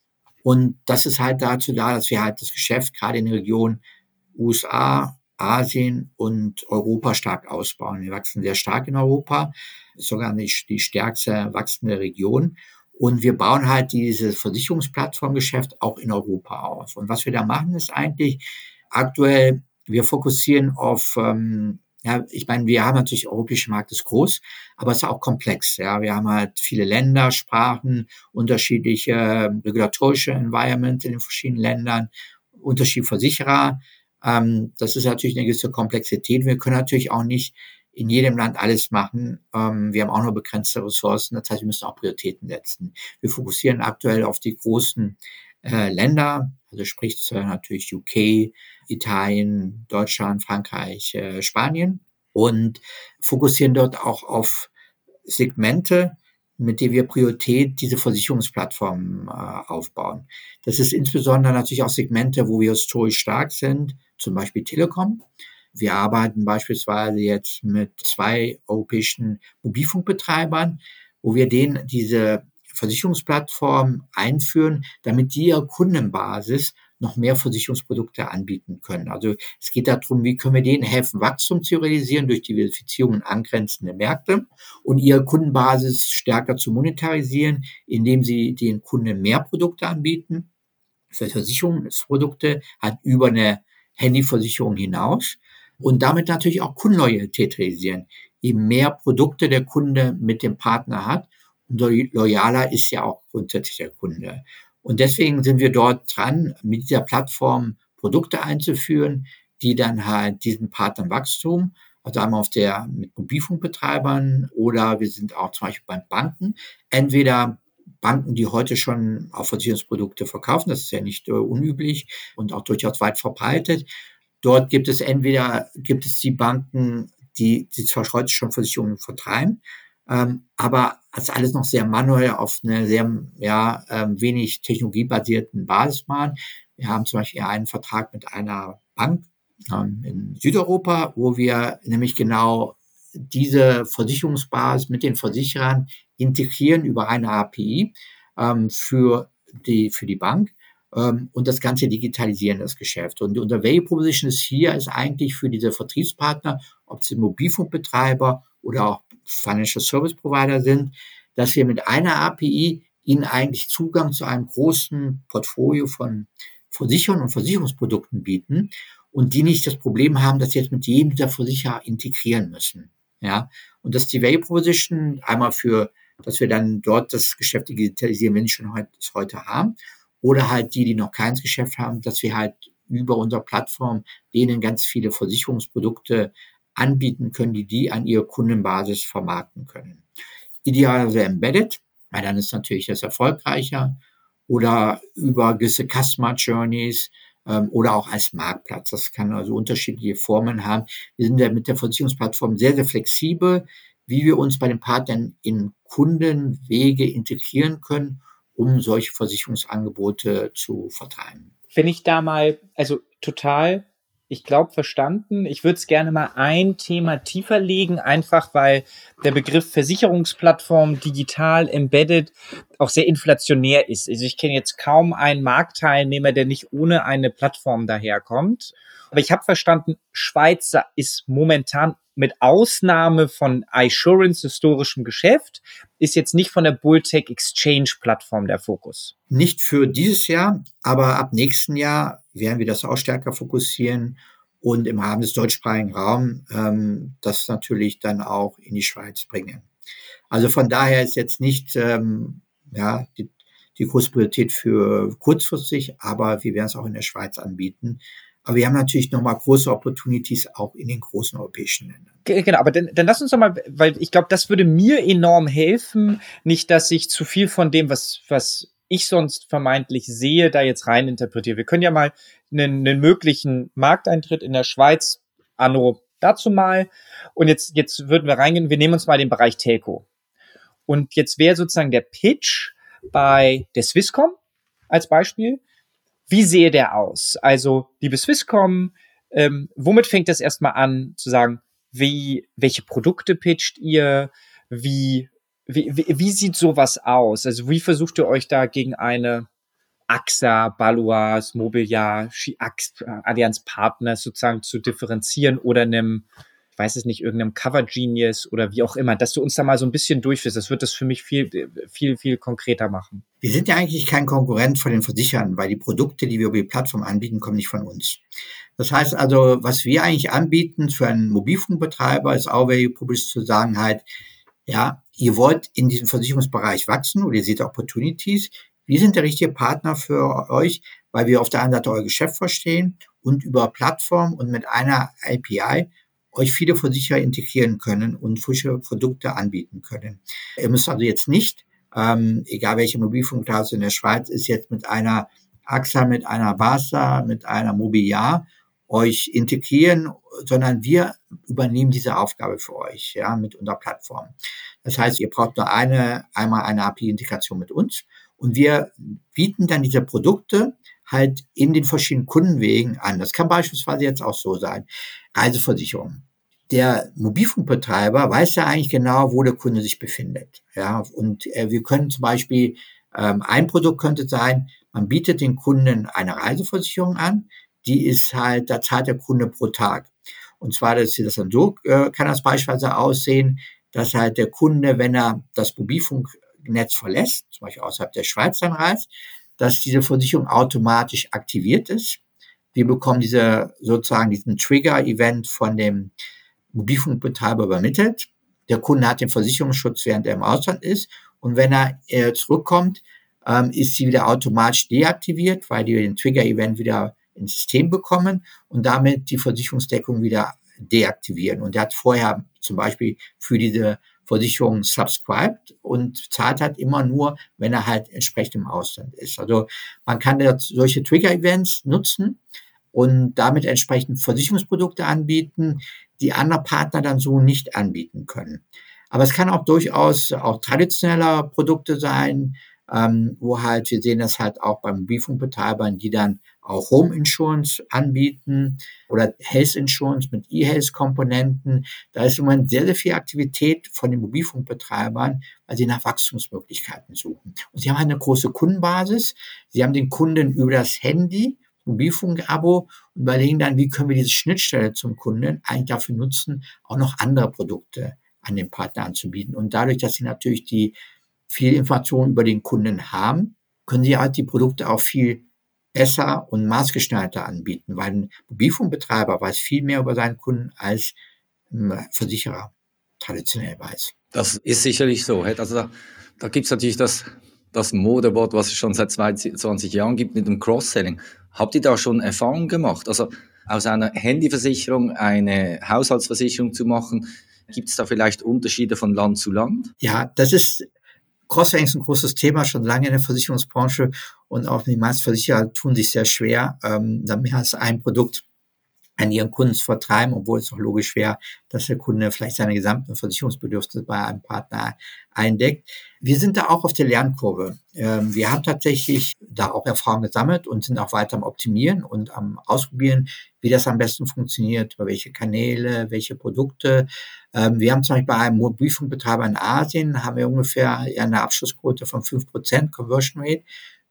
Und das ist halt dazu da, dass wir halt das Geschäft gerade in der Region USA, Asien und Europa stark ausbauen. Wir wachsen sehr stark in Europa, sogar nicht die stärkste wachsende Region. Und wir bauen halt dieses Versicherungsplattformgeschäft auch in Europa auf. Und was wir da machen, ist eigentlich aktuell, wir fokussieren auf, ähm, ja, ich meine, wir haben natürlich, der europäische Markt ist groß, aber es ist auch komplex. Ja, wir haben halt viele Länder, Sprachen, unterschiedliche ähm, regulatorische Environment in den verschiedenen Ländern, unterschiedliche Versicherer. Ähm, das ist natürlich eine gewisse Komplexität. Wir können natürlich auch nicht in jedem Land alles machen. Ähm, wir haben auch nur begrenzte Ressourcen. Das heißt, wir müssen auch Prioritäten setzen. Wir fokussieren aktuell auf die großen äh, Länder, also sprich äh, natürlich UK, Italien, Deutschland, Frankreich, äh, Spanien und fokussieren dort auch auf Segmente, mit denen wir Priorität diese Versicherungsplattformen äh, aufbauen. Das ist insbesondere natürlich auch Segmente, wo wir historisch stark sind, zum Beispiel Telekom. Wir arbeiten beispielsweise jetzt mit zwei europäischen Mobilfunkbetreibern, wo wir denen diese Versicherungsplattform einführen, damit die ihre Kundenbasis noch mehr Versicherungsprodukte anbieten können. Also es geht darum, wie können wir denen helfen, Wachstum zu realisieren durch Diversifizierung in angrenzende Märkte und ihre Kundenbasis stärker zu monetarisieren, indem sie den Kunden mehr Produkte anbieten, Versicherungsprodukte halt über eine Handyversicherung hinaus und damit natürlich auch Kundenloyalität realisieren. Je mehr Produkte der Kunde mit dem Partner hat, umso loyaler ist ja auch grundsätzlich der Kunde. Und deswegen sind wir dort dran, mit dieser Plattform Produkte einzuführen, die dann halt diesen Partnern Wachstum, also einmal auf der mit Mobilfunkbetreibern oder wir sind auch zum Beispiel beim Banken, entweder Banken, die heute schon auch Versicherungsprodukte verkaufen, das ist ja nicht äh, unüblich und auch durchaus weit verbreitet, Dort gibt es entweder, gibt es die Banken, die, die zwar heute schon Versicherungen vertreiben, ähm, aber das alles noch sehr manuell auf eine sehr, ja, ähm, wenig technologiebasierten Basis machen. Wir haben zum Beispiel einen Vertrag mit einer Bank ähm, in Südeuropa, wo wir nämlich genau diese Versicherungsbasis mit den Versicherern integrieren über eine API ähm, für die, für die Bank ähm, und das Ganze digitalisieren, das Geschäft. Und unser Value Proposition ist hier, ist eigentlich für diese Vertriebspartner, ob es Mobilfunkbetreiber oder auch Financial Service Provider sind, dass wir mit einer API ihnen eigentlich Zugang zu einem großen Portfolio von Versicherern und Versicherungsprodukten bieten und die nicht das Problem haben, dass sie jetzt mit jedem dieser Versicherer integrieren müssen. Ja, und dass die Value Proposition einmal für, dass wir dann dort das Geschäft digitalisieren, wenn sie schon heute, heute haben oder halt die, die noch keins Geschäft haben, dass wir halt über unsere Plattform denen ganz viele Versicherungsprodukte anbieten können, die die an ihre Kundenbasis vermarkten können. Idealerweise embedded, weil dann ist natürlich das erfolgreicher oder über gewisse Customer Journeys ähm, oder auch als Marktplatz. Das kann also unterschiedliche Formen haben. Wir sind ja mit der Versicherungsplattform sehr, sehr flexibel, wie wir uns bei den Partnern in Kundenwege integrieren können um solche Versicherungsangebote zu vertreiben. Wenn ich da mal, also total, ich glaube, verstanden. Ich würde es gerne mal ein Thema tiefer legen, einfach weil der Begriff Versicherungsplattform digital embedded auch sehr inflationär ist. Also ich kenne jetzt kaum einen Marktteilnehmer, der nicht ohne eine Plattform daherkommt. Aber ich habe verstanden, Schweizer ist momentan mit Ausnahme von iSurance historischem Geschäft, ist jetzt nicht von der Bulltech Exchange Plattform der Fokus. Nicht für dieses Jahr, aber ab nächsten Jahr werden wir das auch stärker fokussieren und im Rahmen des deutschsprachigen Raums ähm, das natürlich dann auch in die Schweiz bringen. Also von daher ist jetzt nicht, ähm, ja, die, die große Priorität für kurzfristig, aber wir werden es auch in der Schweiz anbieten. Aber wir haben natürlich nochmal große Opportunities auch in den großen europäischen Ländern. Genau, aber dann, dann lass uns doch mal, weil ich glaube, das würde mir enorm helfen, nicht, dass ich zu viel von dem, was, was ich sonst vermeintlich sehe, da jetzt rein interpretiere. Wir können ja mal einen, einen möglichen Markteintritt in der Schweiz, Anno dazu mal. Und jetzt, jetzt würden wir reingehen, wir nehmen uns mal den Bereich Telco. Und jetzt wäre sozusagen der Pitch bei der Swisscom als Beispiel. Wie sehe der aus? Also, liebe Swisscom, ähm, womit fängt das erstmal an zu sagen, wie, welche Produkte pitcht ihr? Wie, wie, wie, sieht sowas aus? Also, wie versucht ihr euch da gegen eine AXA, Balois, Mobiliar, Allianz Partners sozusagen zu differenzieren oder einem ich weiß es nicht, irgendeinem Cover Genius oder wie auch immer, dass du uns da mal so ein bisschen durchführst. Das wird das für mich viel, viel, viel konkreter machen. Wir sind ja eigentlich kein Konkurrent von den Versichern, weil die Produkte, die wir über die Plattform anbieten, kommen nicht von uns. Das heißt also, was wir eigentlich anbieten für einen Mobilfunkbetreiber ist auch Value Publish zu sagen halt, ja, ihr wollt in diesem Versicherungsbereich wachsen oder ihr seht Opportunities. Wir sind der richtige Partner für euch, weil wir auf der einen Seite euer Geschäft verstehen und über Plattform und mit einer API euch viele Versicherer integrieren können und frische Produkte anbieten können. Ihr müsst also jetzt nicht, ähm, egal welche Mobilfunkklasse in der Schweiz ist, jetzt mit einer AXA, mit einer BASA, mit einer Mobiliar euch integrieren, sondern wir übernehmen diese Aufgabe für euch, ja, mit unserer Plattform. Das heißt, ihr braucht nur eine, einmal eine API-Integration mit uns und wir bieten dann diese Produkte halt in den verschiedenen Kundenwegen an. Das kann beispielsweise jetzt auch so sein. Reiseversicherung. Der Mobilfunkbetreiber weiß ja eigentlich genau, wo der Kunde sich befindet. Ja, und äh, wir können zum Beispiel, ähm, ein Produkt könnte sein, man bietet den Kunden eine Reiseversicherung an, die ist halt, da zahlt der Kunde pro Tag. Und zwar, dass sie das dann so, äh, kann das beispielsweise aussehen, dass halt der Kunde, wenn er das Mobilfunknetz verlässt, zum Beispiel außerhalb der Schweiz dann reist, dass diese Versicherung automatisch aktiviert ist. Wir bekommen diese sozusagen diesen Trigger-Event von dem Mobilfunkbetreiber übermittelt. Der Kunde hat den Versicherungsschutz, während er im Ausland ist. Und wenn er äh, zurückkommt, ähm, ist sie wieder automatisch deaktiviert, weil die den Trigger-Event wieder ins System bekommen und damit die Versicherungsdeckung wieder deaktivieren. Und er hat vorher zum Beispiel für diese Versicherung subscribed und zahlt halt immer nur, wenn er halt entsprechend im Ausland ist. Also man kann solche Trigger-Events nutzen und damit entsprechend Versicherungsprodukte anbieten, die andere Partner dann so nicht anbieten können. Aber es kann auch durchaus auch traditioneller Produkte sein, ähm, wo halt, wir sehen das halt auch beim Mobilfunkbetreibern, die dann auch Home Insurance anbieten oder Health Insurance mit E-Health-Komponenten. Da ist im Moment sehr, sehr viel Aktivität von den Mobilfunkbetreibern, weil sie nach Wachstumsmöglichkeiten suchen. Und sie haben halt eine große Kundenbasis. Sie haben den Kunden über das Handy Mobilfunk-Abo und überlegen dann, wie können wir diese Schnittstelle zum Kunden eigentlich dafür nutzen, auch noch andere Produkte an den Partner anzubieten. Und dadurch, dass sie natürlich die viel Informationen über den Kunden haben, können sie halt die Produkte auch viel besser und maßgeschneiderter anbieten, weil ein Mobilfunkbetreiber weiß viel mehr über seinen Kunden als ein Versicherer traditionell weiß. Das ist sicherlich so. Also da, da gibt es natürlich das, das Modewort, was es schon seit 20 Jahren gibt mit dem Cross-Selling. Habt ihr da schon Erfahrungen gemacht? Also aus einer Handyversicherung eine Haushaltsversicherung zu machen, gibt es da vielleicht Unterschiede von Land zu Land? Ja, das ist Cross-Selling ist ein großes Thema, schon lange in der Versicherungsbranche und auch die meisten Versicherer tun sich sehr schwer, ähm, da mehr als ein Produkt an ihren Kunden zu vertreiben, obwohl es auch logisch wäre, dass der Kunde vielleicht seine gesamten Versicherungsbedürfnisse bei einem Partner eindeckt. Wir sind da auch auf der Lernkurve. Ähm, wir haben tatsächlich da auch Erfahrung gesammelt und sind auch weiter am Optimieren und am Ausprobieren, wie das am besten funktioniert, über welche Kanäle, welche Produkte. Ähm, wir haben zum Beispiel bei einem Mobilfunkbetreiber in Asien, haben wir ungefähr eine Abschlussquote von fünf Prozent Conversion Rate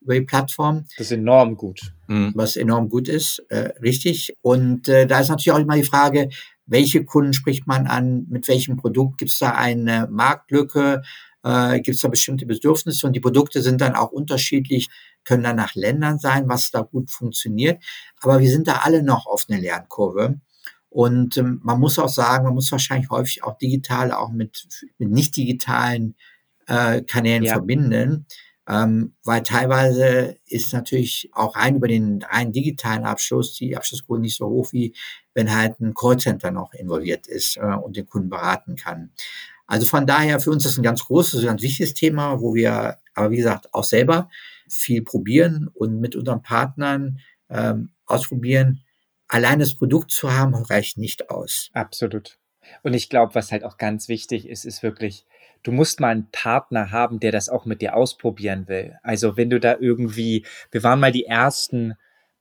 Plattform. Das ist enorm gut. Mhm. Was enorm gut ist, äh, richtig. Und äh, da ist natürlich auch immer die Frage, welche Kunden spricht man an, mit welchem Produkt, gibt es da eine Marktlücke, äh, gibt es da bestimmte Bedürfnisse und die Produkte sind dann auch unterschiedlich, können dann nach Ländern sein, was da gut funktioniert. Aber wir sind da alle noch auf einer Lernkurve. Und ähm, man muss auch sagen, man muss wahrscheinlich häufig auch digital auch mit, mit nicht digitalen äh, Kanälen ja. verbinden ähm, weil teilweise ist natürlich auch rein über den rein digitalen Abschluss die Abschlussquote nicht so hoch, wie wenn halt ein Callcenter noch involviert ist äh, und den Kunden beraten kann. Also von daher für uns ist ein ganz großes, ganz wichtiges Thema, wo wir aber wie gesagt auch selber viel probieren und mit unseren Partnern ähm, ausprobieren. Allein das Produkt zu haben, reicht nicht aus. Absolut. Und ich glaube, was halt auch ganz wichtig ist, ist wirklich, du musst mal einen Partner haben, der das auch mit dir ausprobieren will. Also wenn du da irgendwie, wir waren mal die ersten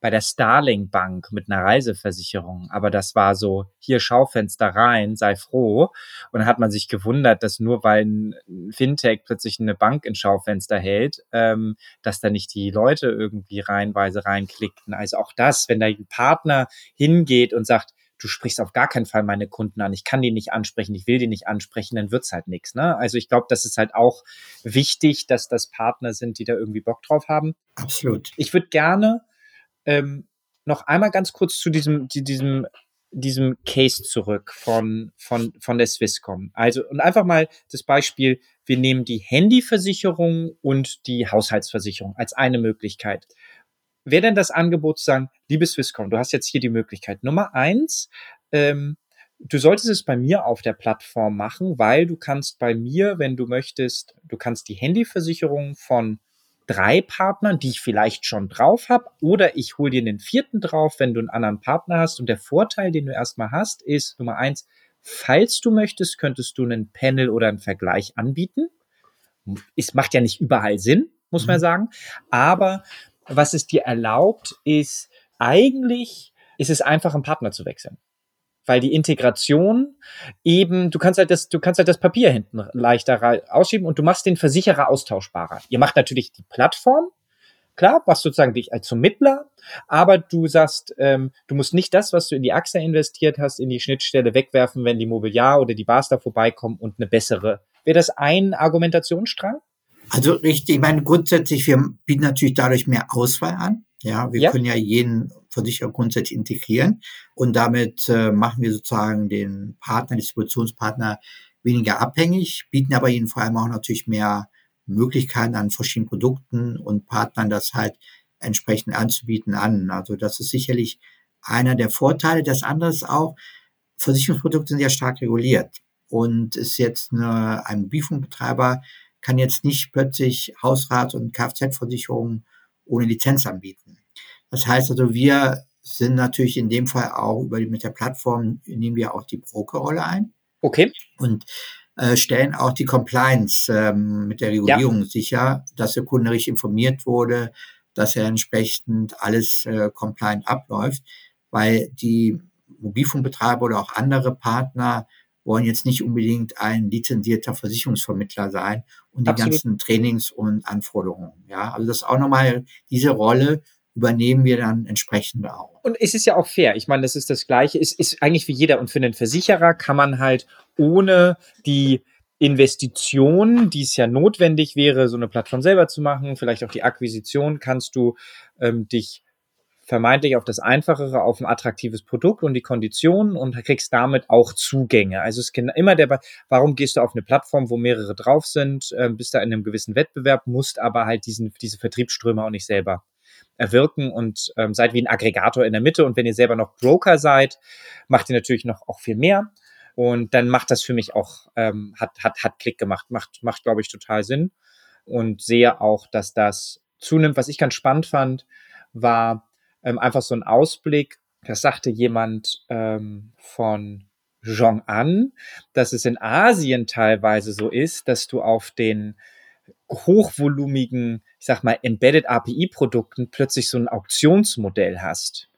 bei der Starling Bank mit einer Reiseversicherung, aber das war so, hier Schaufenster rein, sei froh. Und dann hat man sich gewundert, dass nur weil ein Fintech plötzlich eine Bank in Schaufenster hält, ähm, dass da nicht die Leute irgendwie reihenweise reinklickten. Also auch das, wenn da ein Partner hingeht und sagt, du sprichst auf gar keinen Fall meine Kunden an, ich kann die nicht ansprechen, ich will die nicht ansprechen, dann wird's halt nichts. Ne? Also ich glaube, das ist halt auch wichtig, dass das Partner sind, die da irgendwie Bock drauf haben. Absolut. Ich würde gerne ähm, noch einmal ganz kurz zu diesem, zu diesem, diesem Case zurück von, von, von der Swisscom. Also, und einfach mal das Beispiel, wir nehmen die Handyversicherung und die Haushaltsversicherung als eine Möglichkeit wäre denn das Angebot zu sagen, liebe Swisscom, du hast jetzt hier die Möglichkeit. Nummer eins, ähm, du solltest es bei mir auf der Plattform machen, weil du kannst bei mir, wenn du möchtest, du kannst die Handyversicherung von drei Partnern, die ich vielleicht schon drauf habe, oder ich hole dir den vierten drauf, wenn du einen anderen Partner hast. Und der Vorteil, den du erstmal hast, ist Nummer eins, falls du möchtest, könntest du einen Panel oder einen Vergleich anbieten. Es macht ja nicht überall Sinn, muss man mhm. sagen. Aber was es dir erlaubt, ist eigentlich, ist es einfach, einen Partner zu wechseln. Weil die Integration eben, du kannst halt das, du kannst halt das Papier hinten leichter ausschieben und du machst den Versicherer austauschbarer. Ihr macht natürlich die Plattform, klar, was sozusagen dich als Vermittler, aber du sagst, ähm, du musst nicht das, was du in die AXA investiert hast, in die Schnittstelle wegwerfen, wenn die Mobiliar oder die Bars da vorbeikommen und eine bessere. Wäre das ein Argumentationsstrang? Also richtig, ich meine, grundsätzlich, wir bieten natürlich dadurch mehr Auswahl an. Ja, wir ja. können ja jeden Versicherer grundsätzlich integrieren und damit äh, machen wir sozusagen den Partner, Distributionspartner weniger abhängig, bieten aber ihnen vor allem auch natürlich mehr Möglichkeiten an verschiedenen Produkten und Partnern das halt entsprechend anzubieten an. Also das ist sicherlich einer der Vorteile. Das andere ist auch, Versicherungsprodukte sind ja stark reguliert und ist jetzt eine, ein Mobilfunkbetreiber kann jetzt nicht plötzlich Hausrat- und Kfz-Versicherungen ohne Lizenz anbieten. Das heißt also, wir sind natürlich in dem Fall auch über die, mit der Plattform nehmen wir auch die Brokerrolle ein. Okay. Und äh, stellen auch die Compliance ähm, mit der Regulierung ja. sicher, dass der Kunde richtig informiert wurde, dass er entsprechend alles äh, compliant abläuft, weil die Mobilfunkbetreiber oder auch andere Partner wollen jetzt nicht unbedingt ein lizenzierter Versicherungsvermittler sein und die Absolut. ganzen Trainings und Anforderungen. Ja, also das ist auch nochmal diese Rolle übernehmen wir dann entsprechend auch. Und es ist ja auch fair. Ich meine, das ist das Gleiche. Es ist eigentlich wie jeder. Und für einen Versicherer kann man halt ohne die Investition, die es ja notwendig wäre, so eine Plattform selber zu machen, vielleicht auch die Akquisition, kannst du ähm, dich vermeintlich auf das Einfachere, auf ein attraktives Produkt und die Konditionen und kriegst damit auch Zugänge. Also es ist immer der, warum gehst du auf eine Plattform, wo mehrere drauf sind, äh, bist da in einem gewissen Wettbewerb, musst aber halt diesen, diese Vertriebsströme auch nicht selber erwirken und ähm, seid wie ein Aggregator in der Mitte. Und wenn ihr selber noch Broker seid, macht ihr natürlich noch auch viel mehr. Und dann macht das für mich auch, ähm, hat, hat, hat Klick gemacht, macht, macht, glaube ich, total Sinn. Und sehe auch, dass das zunimmt. Was ich ganz spannend fand, war, ähm, einfach so ein Ausblick. Das sagte jemand ähm, von Zhong'an, dass es in Asien teilweise so ist, dass du auf den hochvolumigen, ich sag mal, Embedded API-Produkten plötzlich so ein Auktionsmodell hast.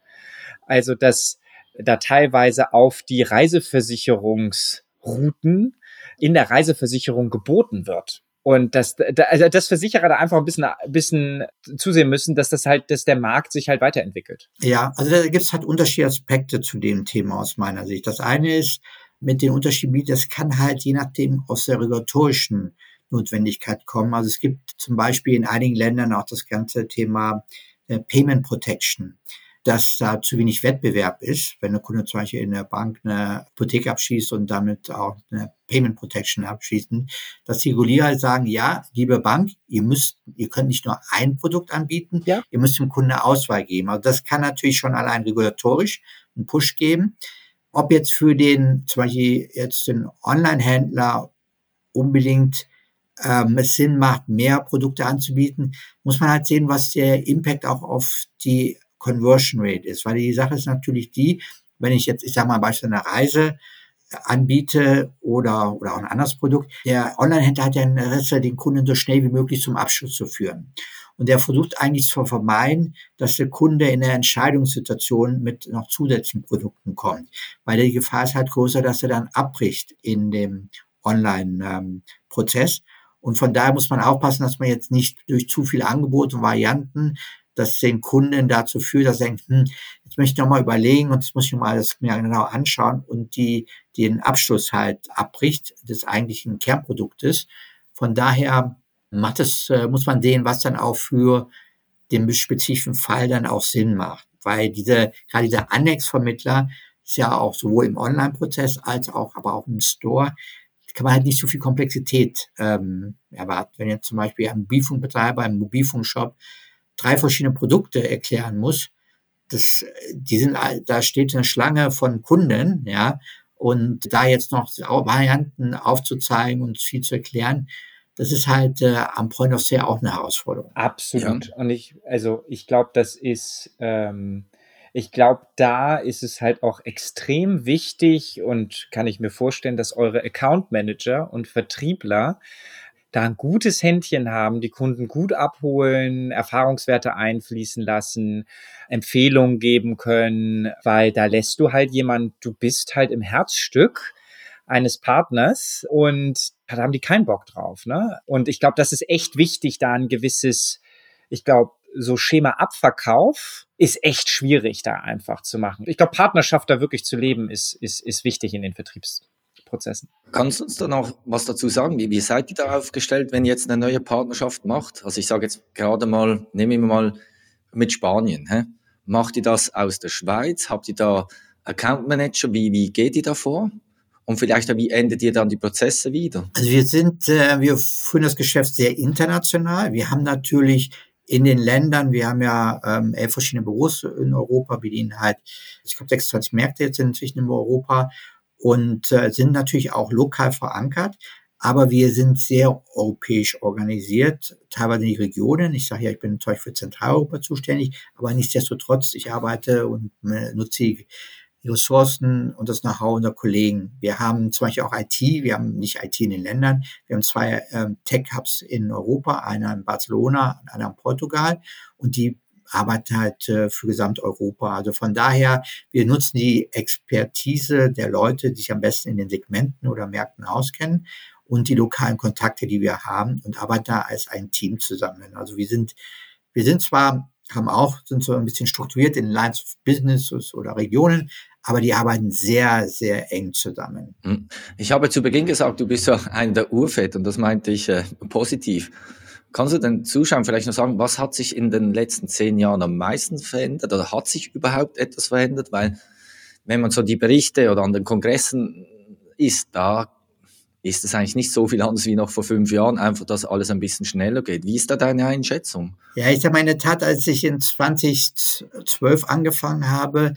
Also, dass da teilweise auf die Reiseversicherungsrouten in der Reiseversicherung geboten wird. Und dass, also dass Versicherer da einfach ein bisschen, ein bisschen zusehen müssen, dass das halt, dass der Markt sich halt weiterentwickelt. Ja, also da gibt es halt unterschiedliche Aspekte zu dem Thema aus meiner Sicht. Das eine ist mit den Unterschieden, das kann halt je nachdem aus der regulatorischen Notwendigkeit kommen. Also es gibt zum Beispiel in einigen Ländern auch das ganze Thema äh, Payment Protection. Dass da zu wenig Wettbewerb ist, wenn der Kunde zum Beispiel in der Bank eine Hypothek abschließt und damit auch eine Payment Protection abschließen, dass die Regulierer sagen, ja, liebe Bank, ihr müsst, ihr könnt nicht nur ein Produkt anbieten, ja. ihr müsst dem Kunden eine Auswahl geben. Also das kann natürlich schon allein regulatorisch einen Push geben. Ob jetzt für den, zum Beispiel jetzt den Online-Händler unbedingt ähm, es Sinn macht, mehr Produkte anzubieten, muss man halt sehen, was der Impact auch auf die Conversion Rate ist. Weil die Sache ist natürlich die, wenn ich jetzt, ich sage mal, beispielsweise eine Reise anbiete oder, oder auch ein anderes Produkt, der Online-Händler hat ja ein Interesse, den Kunden so schnell wie möglich zum Abschluss zu führen. Und der versucht eigentlich zu vermeiden, dass der Kunde in der Entscheidungssituation mit noch zusätzlichen Produkten kommt. Weil die Gefahr ist halt größer, dass er dann abbricht in dem Online-Prozess. Und von daher muss man aufpassen, dass man jetzt nicht durch zu viele Angebote und Varianten das den Kunden dazu führt, dass er denkt, hm, jetzt möchte ich noch mal überlegen und jetzt muss ich mal das mir genau anschauen und die, den Abschluss halt abbricht des eigentlichen Kernproduktes. Von daher macht es, äh, muss man sehen, was dann auch für den spezifischen Fall dann auch Sinn macht. Weil diese, gerade dieser Annex-Vermittler ist ja auch sowohl im Online-Prozess als auch, aber auch im Store, kann man halt nicht so viel Komplexität ähm, erwarten. Wenn jetzt zum Beispiel ein Mobilfunkbetreiber, ein Mobilfunkshop drei verschiedene Produkte erklären muss, das, die sind, da steht eine Schlange von Kunden, ja, und da jetzt noch Varianten aufzuzeigen und viel zu erklären, das ist halt äh, am Point of Sale auch eine Herausforderung. Absolut. Ja. Und ich, also ich glaube, das ist, ähm, ich glaube, da ist es halt auch extrem wichtig und kann ich mir vorstellen, dass eure Account Manager und Vertriebler da ein gutes Händchen haben, die Kunden gut abholen, Erfahrungswerte einfließen lassen, Empfehlungen geben können, weil da lässt du halt jemand, du bist halt im Herzstück eines Partners und da haben die keinen Bock drauf. Ne? Und ich glaube, das ist echt wichtig, da ein gewisses, ich glaube, so Schema Abverkauf ist echt schwierig da einfach zu machen. Ich glaube, Partnerschaft da wirklich zu leben ist, ist, ist wichtig in den Vertriebs. Prozessen. Kannst du uns da noch was dazu sagen? Wie, wie seid ihr da aufgestellt, wenn ihr jetzt eine neue Partnerschaft macht? Also ich sage jetzt gerade mal, nehmen wir mal mit Spanien. Hä? Macht ihr das aus der Schweiz? Habt ihr da Account Manager? Wie, wie geht ihr da vor? Und vielleicht, wie endet ihr dann die Prozesse wieder? Also wir sind, äh, wir führen das Geschäft sehr international. Wir haben natürlich in den Ländern, wir haben ja ähm, elf verschiedene Büros in Europa, bedienen halt, ich glaube 26 Märkte jetzt inzwischen in Europa und äh, sind natürlich auch lokal verankert. Aber wir sind sehr europäisch organisiert, teilweise in die Regionen. Ich sage ja, ich bin natürlich für Zentraleuropa zuständig, aber nichtsdestotrotz, ich arbeite und äh, nutze die Ressourcen und das Know-how unserer Kollegen. Wir haben zum Beispiel auch IT, wir haben nicht IT in den Ländern, wir haben zwei ähm, Tech-Hubs in Europa, einer in Barcelona einer in Portugal und die arbeiten halt äh, für Gesamteuropa. Also von daher, wir nutzen die Expertise der Leute, die sich am besten in den Segmenten oder Märkten auskennen und die lokalen Kontakte, die wir haben und arbeiten da als ein Team zusammen. Also wir sind, wir sind zwar, haben auch, sind so ein bisschen strukturiert in Lines of Businesses oder Regionen, aber die arbeiten sehr, sehr eng zusammen. Hm. Ich habe zu Beginn gesagt, du bist ja einer der Urväter und das meinte ich äh, positiv. Kannst du den Zuschauern vielleicht noch sagen, was hat sich in den letzten zehn Jahren am meisten verändert oder hat sich überhaupt etwas verändert? Weil wenn man so die Berichte oder an den Kongressen ist, da ist es eigentlich nicht so viel anders wie noch vor fünf Jahren, einfach, dass alles ein bisschen schneller geht. Wie ist da deine Einschätzung? Ja, ich habe meine Tat, als ich in 2012 angefangen habe,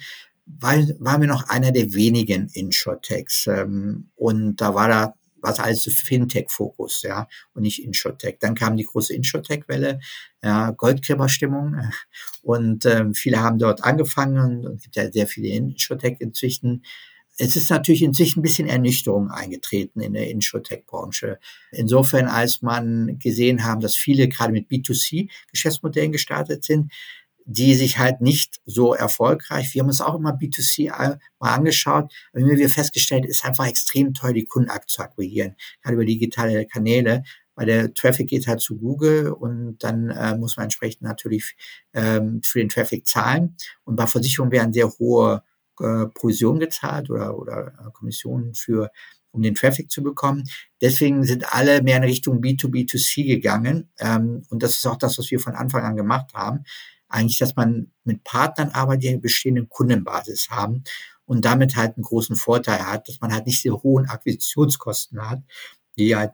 war, waren wir noch einer der wenigen Insurtechs. Ähm, und da war da was alles Fintech-Fokus, ja, und nicht Insurtech. Dann kam die große Insurtech-Welle, ja, Goldgräberstimmung, und ähm, viele haben dort angefangen und es gibt ja sehr viele Insurtech inzwischen. Es ist natürlich inzwischen ein bisschen Ernüchterung eingetreten in der Insurtech-Branche. Insofern, als man gesehen haben, dass viele gerade mit B2C-Geschäftsmodellen gestartet sind, die sich halt nicht so erfolgreich. Wir haben uns auch immer B2C mal angeschaut, aber wir haben festgestellt, ist einfach extrem teuer, die Kunden zu akquirieren, gerade über digitale Kanäle, weil der Traffic geht halt zu Google und dann äh, muss man entsprechend natürlich ähm, für den Traffic zahlen. Und bei Versicherungen werden sehr hohe äh, Provisionen gezahlt oder, oder äh, Kommissionen für um den Traffic zu bekommen. Deswegen sind alle mehr in Richtung B2B2C gegangen. Ähm, und das ist auch das, was wir von Anfang an gemacht haben eigentlich, dass man mit Partnern arbeitet, die eine bestehende Kundenbasis haben und damit halt einen großen Vorteil hat, dass man halt nicht diese hohen Akquisitionskosten hat, die halt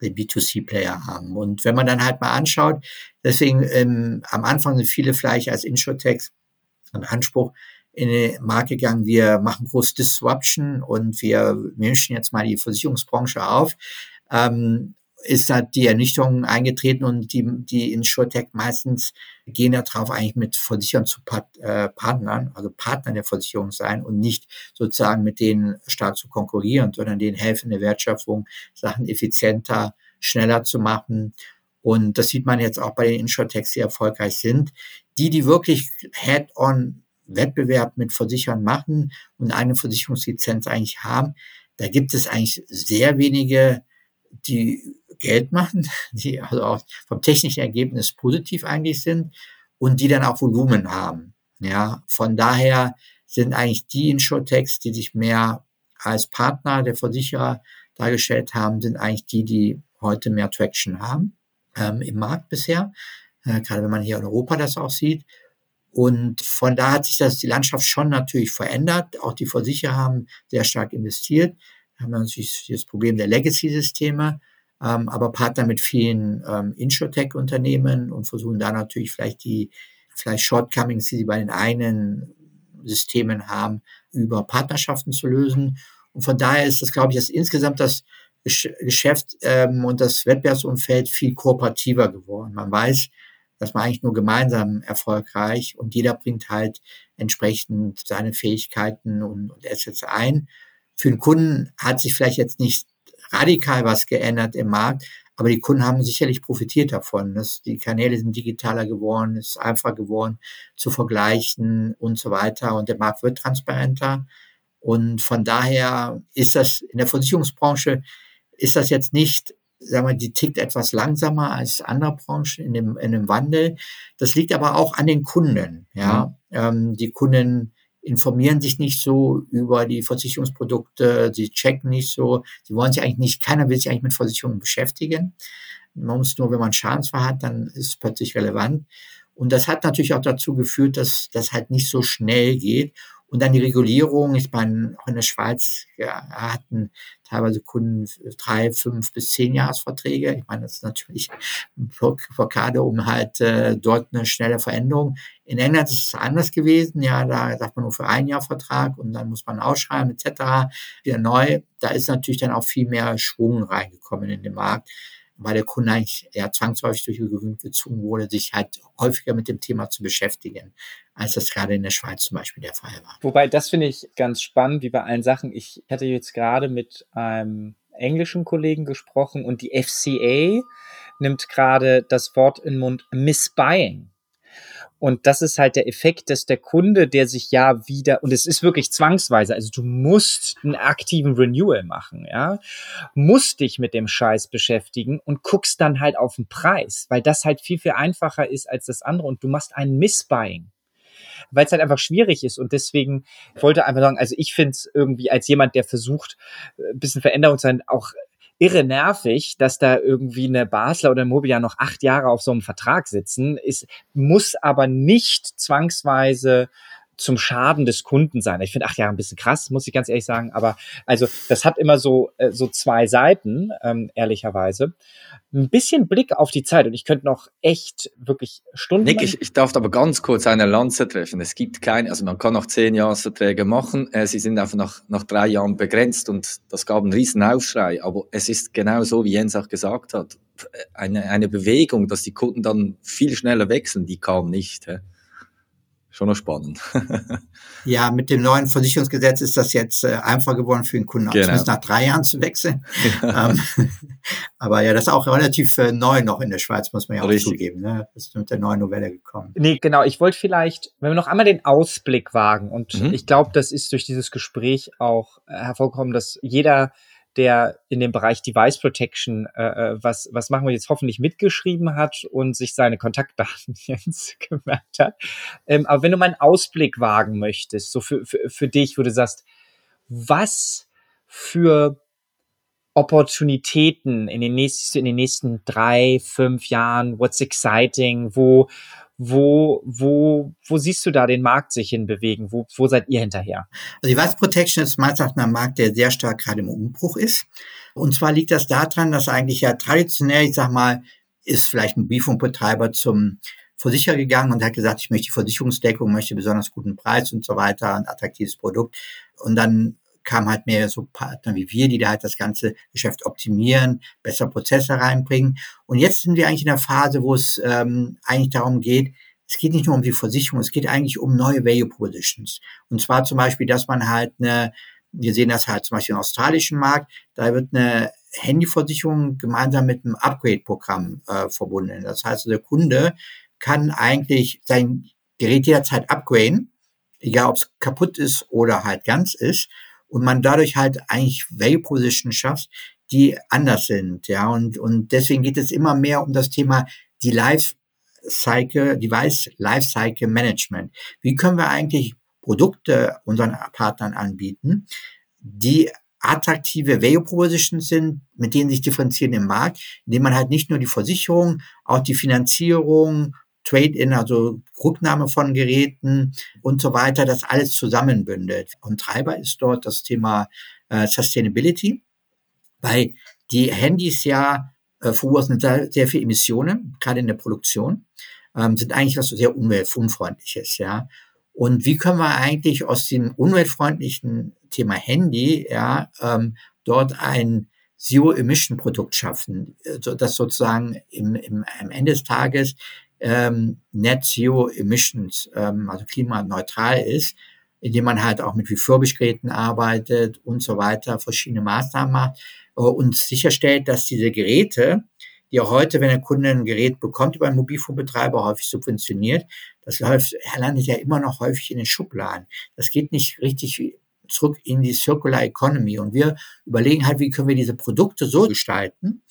die B2C-Player haben. Und wenn man dann halt mal anschaut, deswegen ähm, am Anfang sind viele vielleicht als Insurtechs ein Anspruch in den Markt gegangen, wir machen groß Disruption und wir mischen jetzt mal die Versicherungsbranche auf. Ähm, ist da die Ernüchterung eingetreten und die, die Insurtech meistens gehen darauf eigentlich mit Versicherern zu Part, äh, Partnern, also Partnern der Versicherung sein und nicht sozusagen mit denen stark zu konkurrieren, sondern denen helfen, eine Wertschöpfung, Sachen effizienter, schneller zu machen. Und das sieht man jetzt auch bei den Insurtechs, die erfolgreich sind. Die, die wirklich head-on Wettbewerb mit Versicherern machen und eine Versicherungslizenz eigentlich haben, da gibt es eigentlich sehr wenige, die Geld machen, *laughs* die also auch vom technischen Ergebnis positiv eigentlich sind und die dann auch Volumen haben. Ja, von daher sind eigentlich die Insurtechs, die sich mehr als Partner der Versicherer dargestellt haben, sind eigentlich die, die heute mehr Traction haben ähm, im Markt bisher. Äh, gerade wenn man hier in Europa das auch sieht. Und von da hat sich das, die Landschaft schon natürlich verändert. Auch die Versicherer haben sehr stark investiert. Da haben wir natürlich das Problem der Legacy-Systeme ähm, aber Partner mit vielen ähm, Insurtech-Unternehmen und versuchen da natürlich vielleicht die vielleicht Shortcomings, die sie bei den einen Systemen haben, über Partnerschaften zu lösen. Und von daher ist das, glaube ich, dass insgesamt das Geschäft ähm, und das Wettbewerbsumfeld viel kooperativer geworden. Man weiß, dass man eigentlich nur gemeinsam erfolgreich und jeder bringt halt entsprechend seine Fähigkeiten und, und Assets ein. Für den Kunden hat sich vielleicht jetzt nicht radikal was geändert im Markt, aber die Kunden haben sicherlich profitiert davon. Dass die Kanäle sind digitaler geworden, es ist einfacher geworden zu vergleichen und so weiter. Und der Markt wird transparenter. Und von daher ist das in der Versicherungsbranche, ist das jetzt nicht, sagen wir, die tickt etwas langsamer als andere Branchen in dem, in dem Wandel. Das liegt aber auch an den Kunden. Ja, mhm. ähm, die Kunden informieren sich nicht so über die Versicherungsprodukte, sie checken nicht so, sie wollen sich eigentlich nicht, keiner will sich eigentlich mit Versicherungen beschäftigen. Man muss nur, wenn man Schadensfall hat, dann ist es plötzlich relevant. Und das hat natürlich auch dazu geführt, dass das halt nicht so schnell geht und dann die Regulierung, ich meine, auch in der Schweiz ja, hatten teilweise Kunden drei, fünf bis zehn Jahresverträge. Ich meine, das ist natürlich eine Blockade, um halt äh, dort eine schnelle Veränderung. In England ist es anders gewesen. Ja, da sagt man nur für ein Jahr Vertrag und dann muss man ausschreiben etc. Wieder neu. Da ist natürlich dann auch viel mehr Schwung reingekommen in den Markt weil der Kunde eigentlich ja zwangsläufig durch Gewinn gezwungen wurde, sich halt häufiger mit dem Thema zu beschäftigen, als das gerade in der Schweiz zum Beispiel der Fall war. Wobei, das finde ich ganz spannend, wie bei allen Sachen. Ich hatte jetzt gerade mit einem englischen Kollegen gesprochen und die FCA nimmt gerade das Wort in den Mund Missbuying. Und das ist halt der Effekt, dass der Kunde, der sich ja wieder, und es ist wirklich zwangsweise, also du musst einen aktiven Renewal machen, ja, musst dich mit dem Scheiß beschäftigen und guckst dann halt auf den Preis, weil das halt viel, viel einfacher ist als das andere und du machst einen Missbuying weil es halt einfach schwierig ist. Und deswegen wollte einfach sagen, also ich finde es irgendwie als jemand, der versucht, ein bisschen Veränderung zu sein, auch irre nervig, dass da irgendwie eine Basler oder ein Mobilia noch acht Jahre auf so einem Vertrag sitzen, ist, muss aber nicht zwangsweise zum Schaden des Kunden sein. Ich finde acht Jahre ein bisschen krass, muss ich ganz ehrlich sagen. Aber also das hat immer so äh, so zwei Seiten, ähm, ehrlicherweise. Ein bisschen Blick auf die Zeit und ich könnte noch echt wirklich Stunden. Nick, ich, ich darf aber ganz kurz eine Lanze treffen. Es gibt keine, also man kann noch zehn Jahresverträge machen. Äh, sie sind einfach nach nach drei Jahren begrenzt und das gab einen riesen Aufschrei. Aber es ist genau so, wie Jens auch gesagt hat, eine eine Bewegung, dass die Kunden dann viel schneller wechseln, die kam nicht. Hä? Schon noch spannend. *laughs* ja, mit dem neuen Versicherungsgesetz ist das jetzt äh, einfach geworden für den Kunden, genau. zumindest nach drei Jahren zu wechseln. Ja. Ähm, *laughs* aber ja, das ist auch relativ äh, neu noch in der Schweiz, muss man ja auch Richtig. zugeben. Ne? Das ist mit der neuen Novelle gekommen. Nee, genau. Ich wollte vielleicht, wenn wir noch einmal den Ausblick wagen und mhm. ich glaube, das ist durch dieses Gespräch auch äh, hervorgekommen, dass jeder der in dem Bereich Device Protection äh, äh, was, was machen wir jetzt hoffentlich mitgeschrieben hat und sich seine Kontaktdaten *laughs* jetzt gemerkt hat. Ähm, aber wenn du mal einen Ausblick wagen möchtest, so für, für, für dich, wo du sagst, was für Opportunitäten in den nächsten, in den nächsten drei, fünf Jahren? What's exciting? Wo, wo, wo, wo siehst du da den Markt sich hinbewegen? Wo, wo seid ihr hinterher? Also die Protection ist meines Erachtens ein Markt, der sehr stark gerade im Umbruch ist. Und zwar liegt das daran, dass eigentlich ja traditionell, ich sag mal, ist vielleicht ein Mobilfunkbetreiber zum Versicherer gegangen und hat gesagt, ich möchte Versicherungsdeckung, möchte besonders guten Preis und so weiter, ein attraktives Produkt. Und dann kam halt mehr so Partner wie wir, die da halt das ganze Geschäft optimieren, besser Prozesse reinbringen. Und jetzt sind wir eigentlich in der Phase, wo es ähm, eigentlich darum geht, es geht nicht nur um die Versicherung, es geht eigentlich um neue Value Propositions. Und zwar zum Beispiel, dass man halt eine, wir sehen das halt zum Beispiel im australischen Markt, da wird eine Handyversicherung gemeinsam mit einem Upgrade-Programm äh, verbunden. Das heißt, der Kunde kann eigentlich sein Gerät jederzeit upgraden, egal ob es kaputt ist oder halt ganz ist und man dadurch halt eigentlich Value Position schafft, die anders sind, ja, und, und deswegen geht es immer mehr um das Thema die Life Cycle, Device Life Cycle Management. Wie können wir eigentlich Produkte unseren Partnern anbieten, die attraktive Value Propositions sind, mit denen sich differenzieren im Markt, indem man halt nicht nur die Versicherung, auch die Finanzierung Trade-in, also Rücknahme von Geräten und so weiter, das alles zusammenbündet. Und Treiber ist dort das Thema äh, Sustainability, weil die Handys ja äh, verursachen sehr, sehr viel Emissionen, gerade in der Produktion, ähm, sind eigentlich was sehr umweltunfreundliches, ja. Und wie können wir eigentlich aus dem umweltfreundlichen Thema Handy, ja, ähm, dort ein Zero-Emission-Produkt schaffen, so das sozusagen im, im, am Ende des Tages ähm, Net Zero Emissions, ähm, also klimaneutral ist, indem man halt auch mit Refurbishgeräten arbeitet und so weiter, verschiedene Maßnahmen macht äh, und sicherstellt, dass diese Geräte, die auch heute, wenn der Kunde ein Gerät bekommt über einen Mobilfunkbetreiber, häufig subventioniert, das läuft, landet ja immer noch häufig in den Schubladen. Das geht nicht richtig zurück in die Circular Economy. Und wir überlegen halt, wie können wir diese Produkte so gestalten,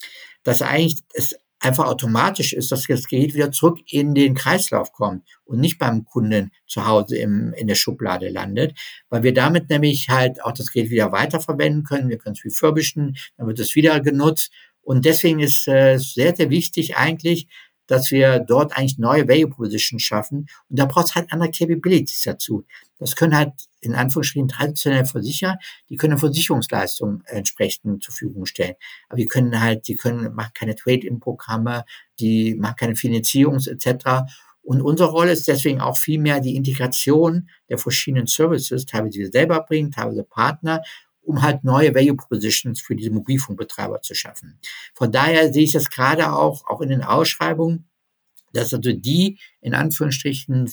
dass eigentlich es einfach automatisch ist, dass das Gerät wieder zurück in den Kreislauf kommt und nicht beim Kunden zu Hause im, in der Schublade landet, weil wir damit nämlich halt auch das Gerät wieder weiterverwenden können. Wir können es refurbischen, dann wird es wieder genutzt. Und deswegen ist äh, sehr, sehr wichtig eigentlich, dass wir dort eigentlich neue Value Propositions schaffen. Und da braucht es halt andere Capabilities dazu. Das können halt in Anführungsstrichen traditionelle Versicherer, die können Versicherungsleistungen entsprechend zur Verfügung stellen. Aber die können halt, die können, machen keine Trade-in-Programme, die machen keine Finanzierungs- etc. Und unsere Rolle ist deswegen auch viel mehr die Integration der verschiedenen Services, teilweise wir selber bringen, teilweise Partner, um halt neue Value Propositions für diese Mobilfunkbetreiber zu schaffen. Von daher sehe ich das gerade auch, auch in den Ausschreibungen, dass also die in Anführungsstrichen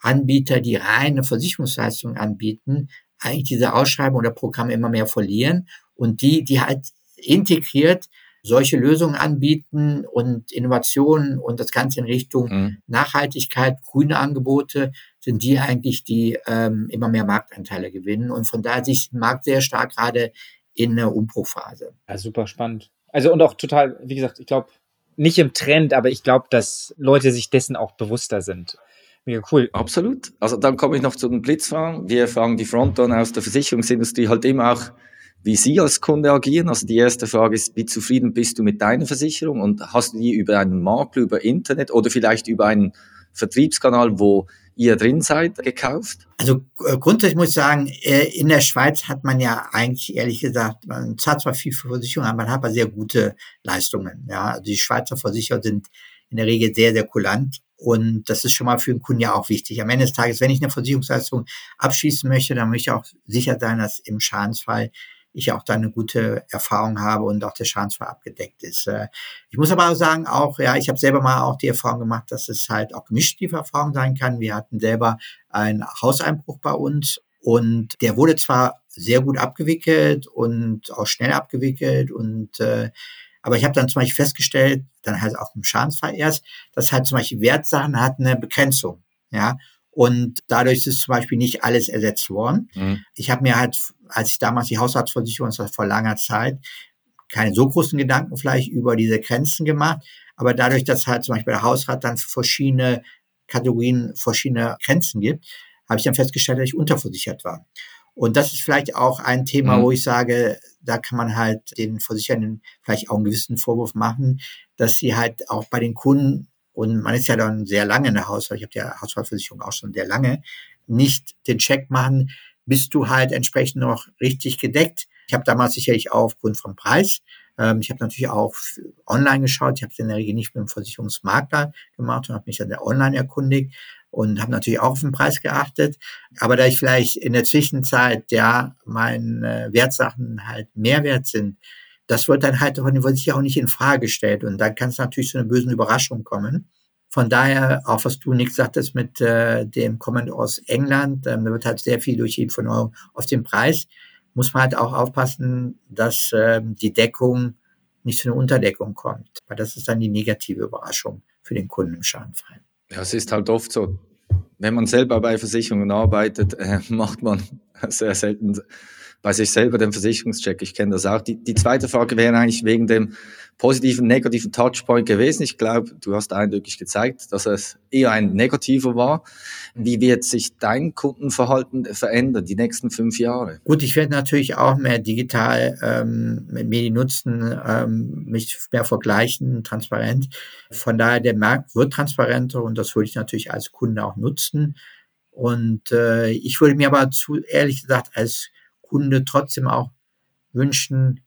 Anbieter, die reine Versicherungsleistungen anbieten, eigentlich diese Ausschreibung oder Programme immer mehr verlieren und die, die halt integriert solche Lösungen anbieten und Innovationen und das Ganze in Richtung mhm. Nachhaltigkeit, grüne Angebote, sind die eigentlich, die ähm, immer mehr Marktanteile gewinnen. Und von daher sich der Markt sehr stark gerade in der Umbruchphase. Ja, super spannend. Also und auch total, wie gesagt, ich glaube, nicht im Trend, aber ich glaube, dass Leute sich dessen auch bewusster sind. Mega cool. Absolut. Also dann komme ich noch zu den Blitzfragen. Wir fragen die Fronton aus der Versicherungsindustrie halt immer auch, wie Sie als Kunde agieren. Also die erste Frage ist, wie zufrieden bist du mit deiner Versicherung und hast du die über einen Makler, über Internet oder vielleicht über einen Vertriebskanal, wo ihr drin seid, gekauft? Also äh, grundsätzlich muss ich sagen, äh, in der Schweiz hat man ja eigentlich ehrlich gesagt, man zahlt zwar viel für Versicherungen, aber man hat aber sehr gute Leistungen. Ja, also die Schweizer Versicherer sind in der Regel sehr, sehr kulant. Und das ist schon mal für den Kunden ja auch wichtig. Am Ende des Tages, wenn ich eine Versicherungsleistung abschließen möchte, dann möchte ich auch sicher sein, dass im Schadensfall ich auch da eine gute Erfahrung habe und auch der Schadensfall abgedeckt ist. Äh, ich muss aber auch sagen, auch, ja, ich habe selber mal auch die Erfahrung gemacht, dass es halt auch gemischt die Erfahrung sein kann. Wir hatten selber einen Hauseinbruch bei uns und der wurde zwar sehr gut abgewickelt und auch schnell abgewickelt und äh, aber ich habe dann zum Beispiel festgestellt, dann halt auch im Schadensfall erst, dass halt zum Beispiel Wertsachen hatten eine Begrenzung. Ja, und dadurch ist zum Beispiel nicht alles ersetzt worden. Mhm. Ich habe mir halt, als ich damals die Haushaltsversicherung, das war vor langer Zeit, keine so großen Gedanken vielleicht über diese Grenzen gemacht. Aber dadurch, dass halt zum Beispiel der Hausrat dann für verschiedene Kategorien verschiedene Grenzen gibt, habe ich dann festgestellt, dass ich unterversichert war. Und das ist vielleicht auch ein Thema, mhm. wo ich sage, da kann man halt den Versicherern vielleicht auch einen gewissen Vorwurf machen, dass sie halt auch bei den Kunden, und man ist ja dann sehr lange in der Hausfall, ich habe ja Hausfallversicherung auch schon sehr lange, nicht den Check machen, bist du halt entsprechend noch richtig gedeckt. Ich habe damals sicherlich auch aufgrund vom Preis, ähm, ich habe natürlich auch online geschaut, ich habe es in der Regel nicht mit dem Versicherungsmakler gemacht und habe mich dann online erkundigt und habe natürlich auch auf den Preis geachtet. Aber da ich vielleicht in der Zwischenzeit ja meine Wertsachen halt mehr wert sind, das wird dann halt von Versicherern auch nicht in Frage gestellt. Und dann kann es natürlich zu einer bösen Überraschung kommen. Von daher, auch was du nichts sagtest mit äh, dem Comment aus England, ähm, da wird halt sehr viel durch von Euro auf den Preis, muss man halt auch aufpassen, dass ähm, die Deckung nicht zu einer Unterdeckung kommt. Weil das ist dann die negative Überraschung für den Kunden im Schadenfall. Ja, es ist halt oft so, wenn man selber bei Versicherungen arbeitet, äh, *laughs* macht man sehr selten bei sich selber den Versicherungscheck. Ich kenne das auch. Die, die zweite Frage wäre eigentlich wegen dem positiven, negativen Touchpoint gewesen. Ich glaube, du hast eindrücklich gezeigt, dass es eher ein negativer war. Wie wird sich dein Kundenverhalten verändern die nächsten fünf Jahre? Gut, ich werde natürlich auch mehr digital ähm, Medien nutzen, ähm, mich mehr vergleichen, transparent. Von daher, der Markt wird transparenter und das würde ich natürlich als Kunde auch nutzen. Und äh, ich würde mir aber zu ehrlich gesagt als Kunde trotzdem auch wünschen,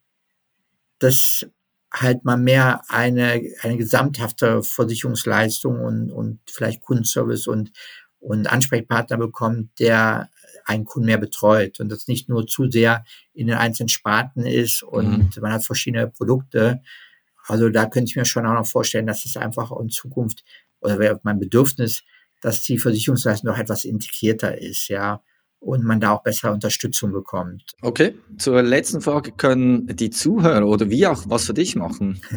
dass halt mal mehr eine, eine gesamthafte Versicherungsleistung und, und vielleicht Kundenservice und, und Ansprechpartner bekommt, der einen Kunden mehr betreut und das nicht nur zu sehr in den einzelnen Sparten ist und mhm. man hat verschiedene Produkte. Also da könnte ich mir schon auch noch vorstellen, dass es einfach in Zukunft oder mein Bedürfnis, dass die Versicherungsleistung noch etwas integrierter ist, ja und man da auch bessere Unterstützung bekommt. Okay, zur letzten Frage können die Zuhörer oder wir auch was für dich machen? *laughs*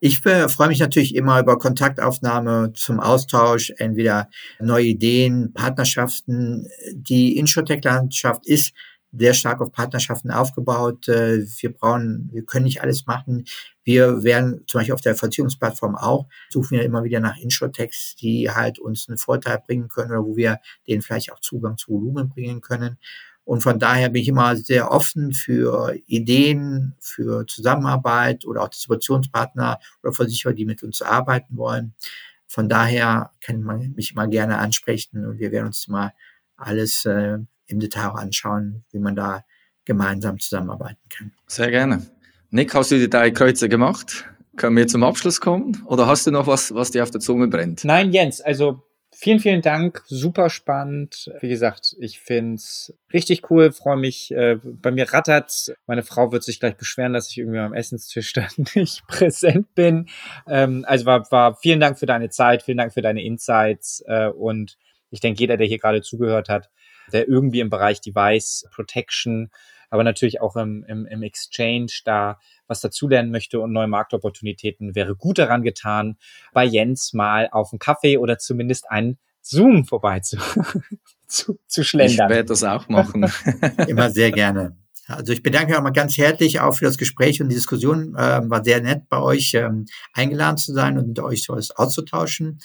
Ich freue mich natürlich immer über Kontaktaufnahme zum Austausch, entweder neue Ideen, Partnerschaften. Die Insurtech-Landschaft ist sehr stark auf Partnerschaften aufgebaut. Äh, wir brauchen, wir können nicht alles machen. Wir werden zum Beispiel auf der Versicherungsplattform auch, suchen wir immer wieder nach Insurtechs, die halt uns einen Vorteil bringen können oder wo wir denen vielleicht auch Zugang zu Volumen bringen können. Und von daher bin ich immer sehr offen für Ideen, für Zusammenarbeit oder auch Distributionspartner oder Versicherer, die mit uns arbeiten wollen. Von daher kann man mich immer gerne ansprechen und wir werden uns mal alles äh, im Detail anschauen, wie man da gemeinsam zusammenarbeiten kann. Sehr gerne. Nick, hast du die drei Kreuze gemacht? Können wir zum Abschluss kommen? Oder hast du noch was, was dir auf der Zunge brennt? Nein, Jens, also vielen, vielen Dank. Super spannend. Wie gesagt, ich find's richtig cool, freue mich. Äh, bei mir rattert's. Meine Frau wird sich gleich beschweren, dass ich irgendwie am Essenstisch *laughs* da nicht präsent bin. Ähm, also war, war vielen Dank für deine Zeit, vielen Dank für deine Insights. Äh, und ich denke, jeder, der hier gerade zugehört hat, der irgendwie im Bereich Device Protection, aber natürlich auch im, im, im Exchange da was dazulernen möchte und neue Marktopportunitäten, wäre gut daran getan, bei Jens mal auf einen Kaffee oder zumindest einen Zoom vorbei zu, *laughs* zu, zu schlendern. Ich werde das auch machen. *laughs* Immer sehr gerne. Also ich bedanke mich auch mal ganz herzlich auch für das Gespräch und die Diskussion. Ähm, war sehr nett bei euch ähm, eingeladen zu sein und mit euch so auszutauschen.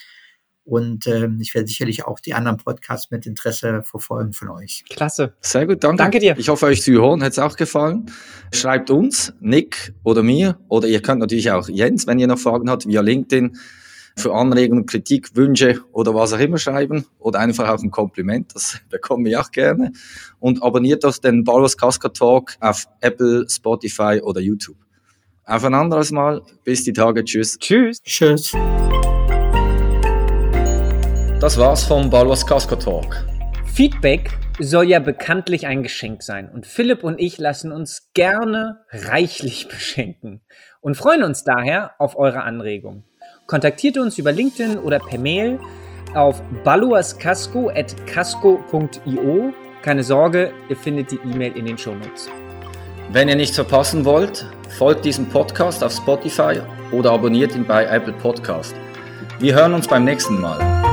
Und ähm, ich werde sicherlich auch die anderen Podcasts mit Interesse verfolgen von euch. Klasse. Sehr gut, danke. Danke dir. Ich hoffe, euch zu hören hat es auch gefallen. Schreibt uns, Nick oder mir, oder ihr könnt natürlich auch Jens, wenn ihr noch Fragen habt, via LinkedIn für Anregungen, Kritik, Wünsche oder was auch immer schreiben oder einfach auch ein Kompliment, das *laughs* bekommen wir auch gerne. Und abonniert doch den Barlos Casca Talk auf Apple, Spotify oder YouTube. Auf ein anderes Mal. Bis die Tage. Tschüss. Tschüss. Tschüss. Das war's vom Balwas Casco Talk. Feedback soll ja bekanntlich ein Geschenk sein und Philipp und ich lassen uns gerne reichlich *laughs* beschenken und freuen uns daher auf eure Anregung. Kontaktiert uns über LinkedIn oder per Mail auf baluascasco.casco.io. Keine Sorge, ihr findet die E-Mail in den Shownotes. Wenn ihr nichts verpassen wollt, folgt diesem Podcast auf Spotify oder abonniert ihn bei Apple Podcast. Wir hören uns beim nächsten Mal.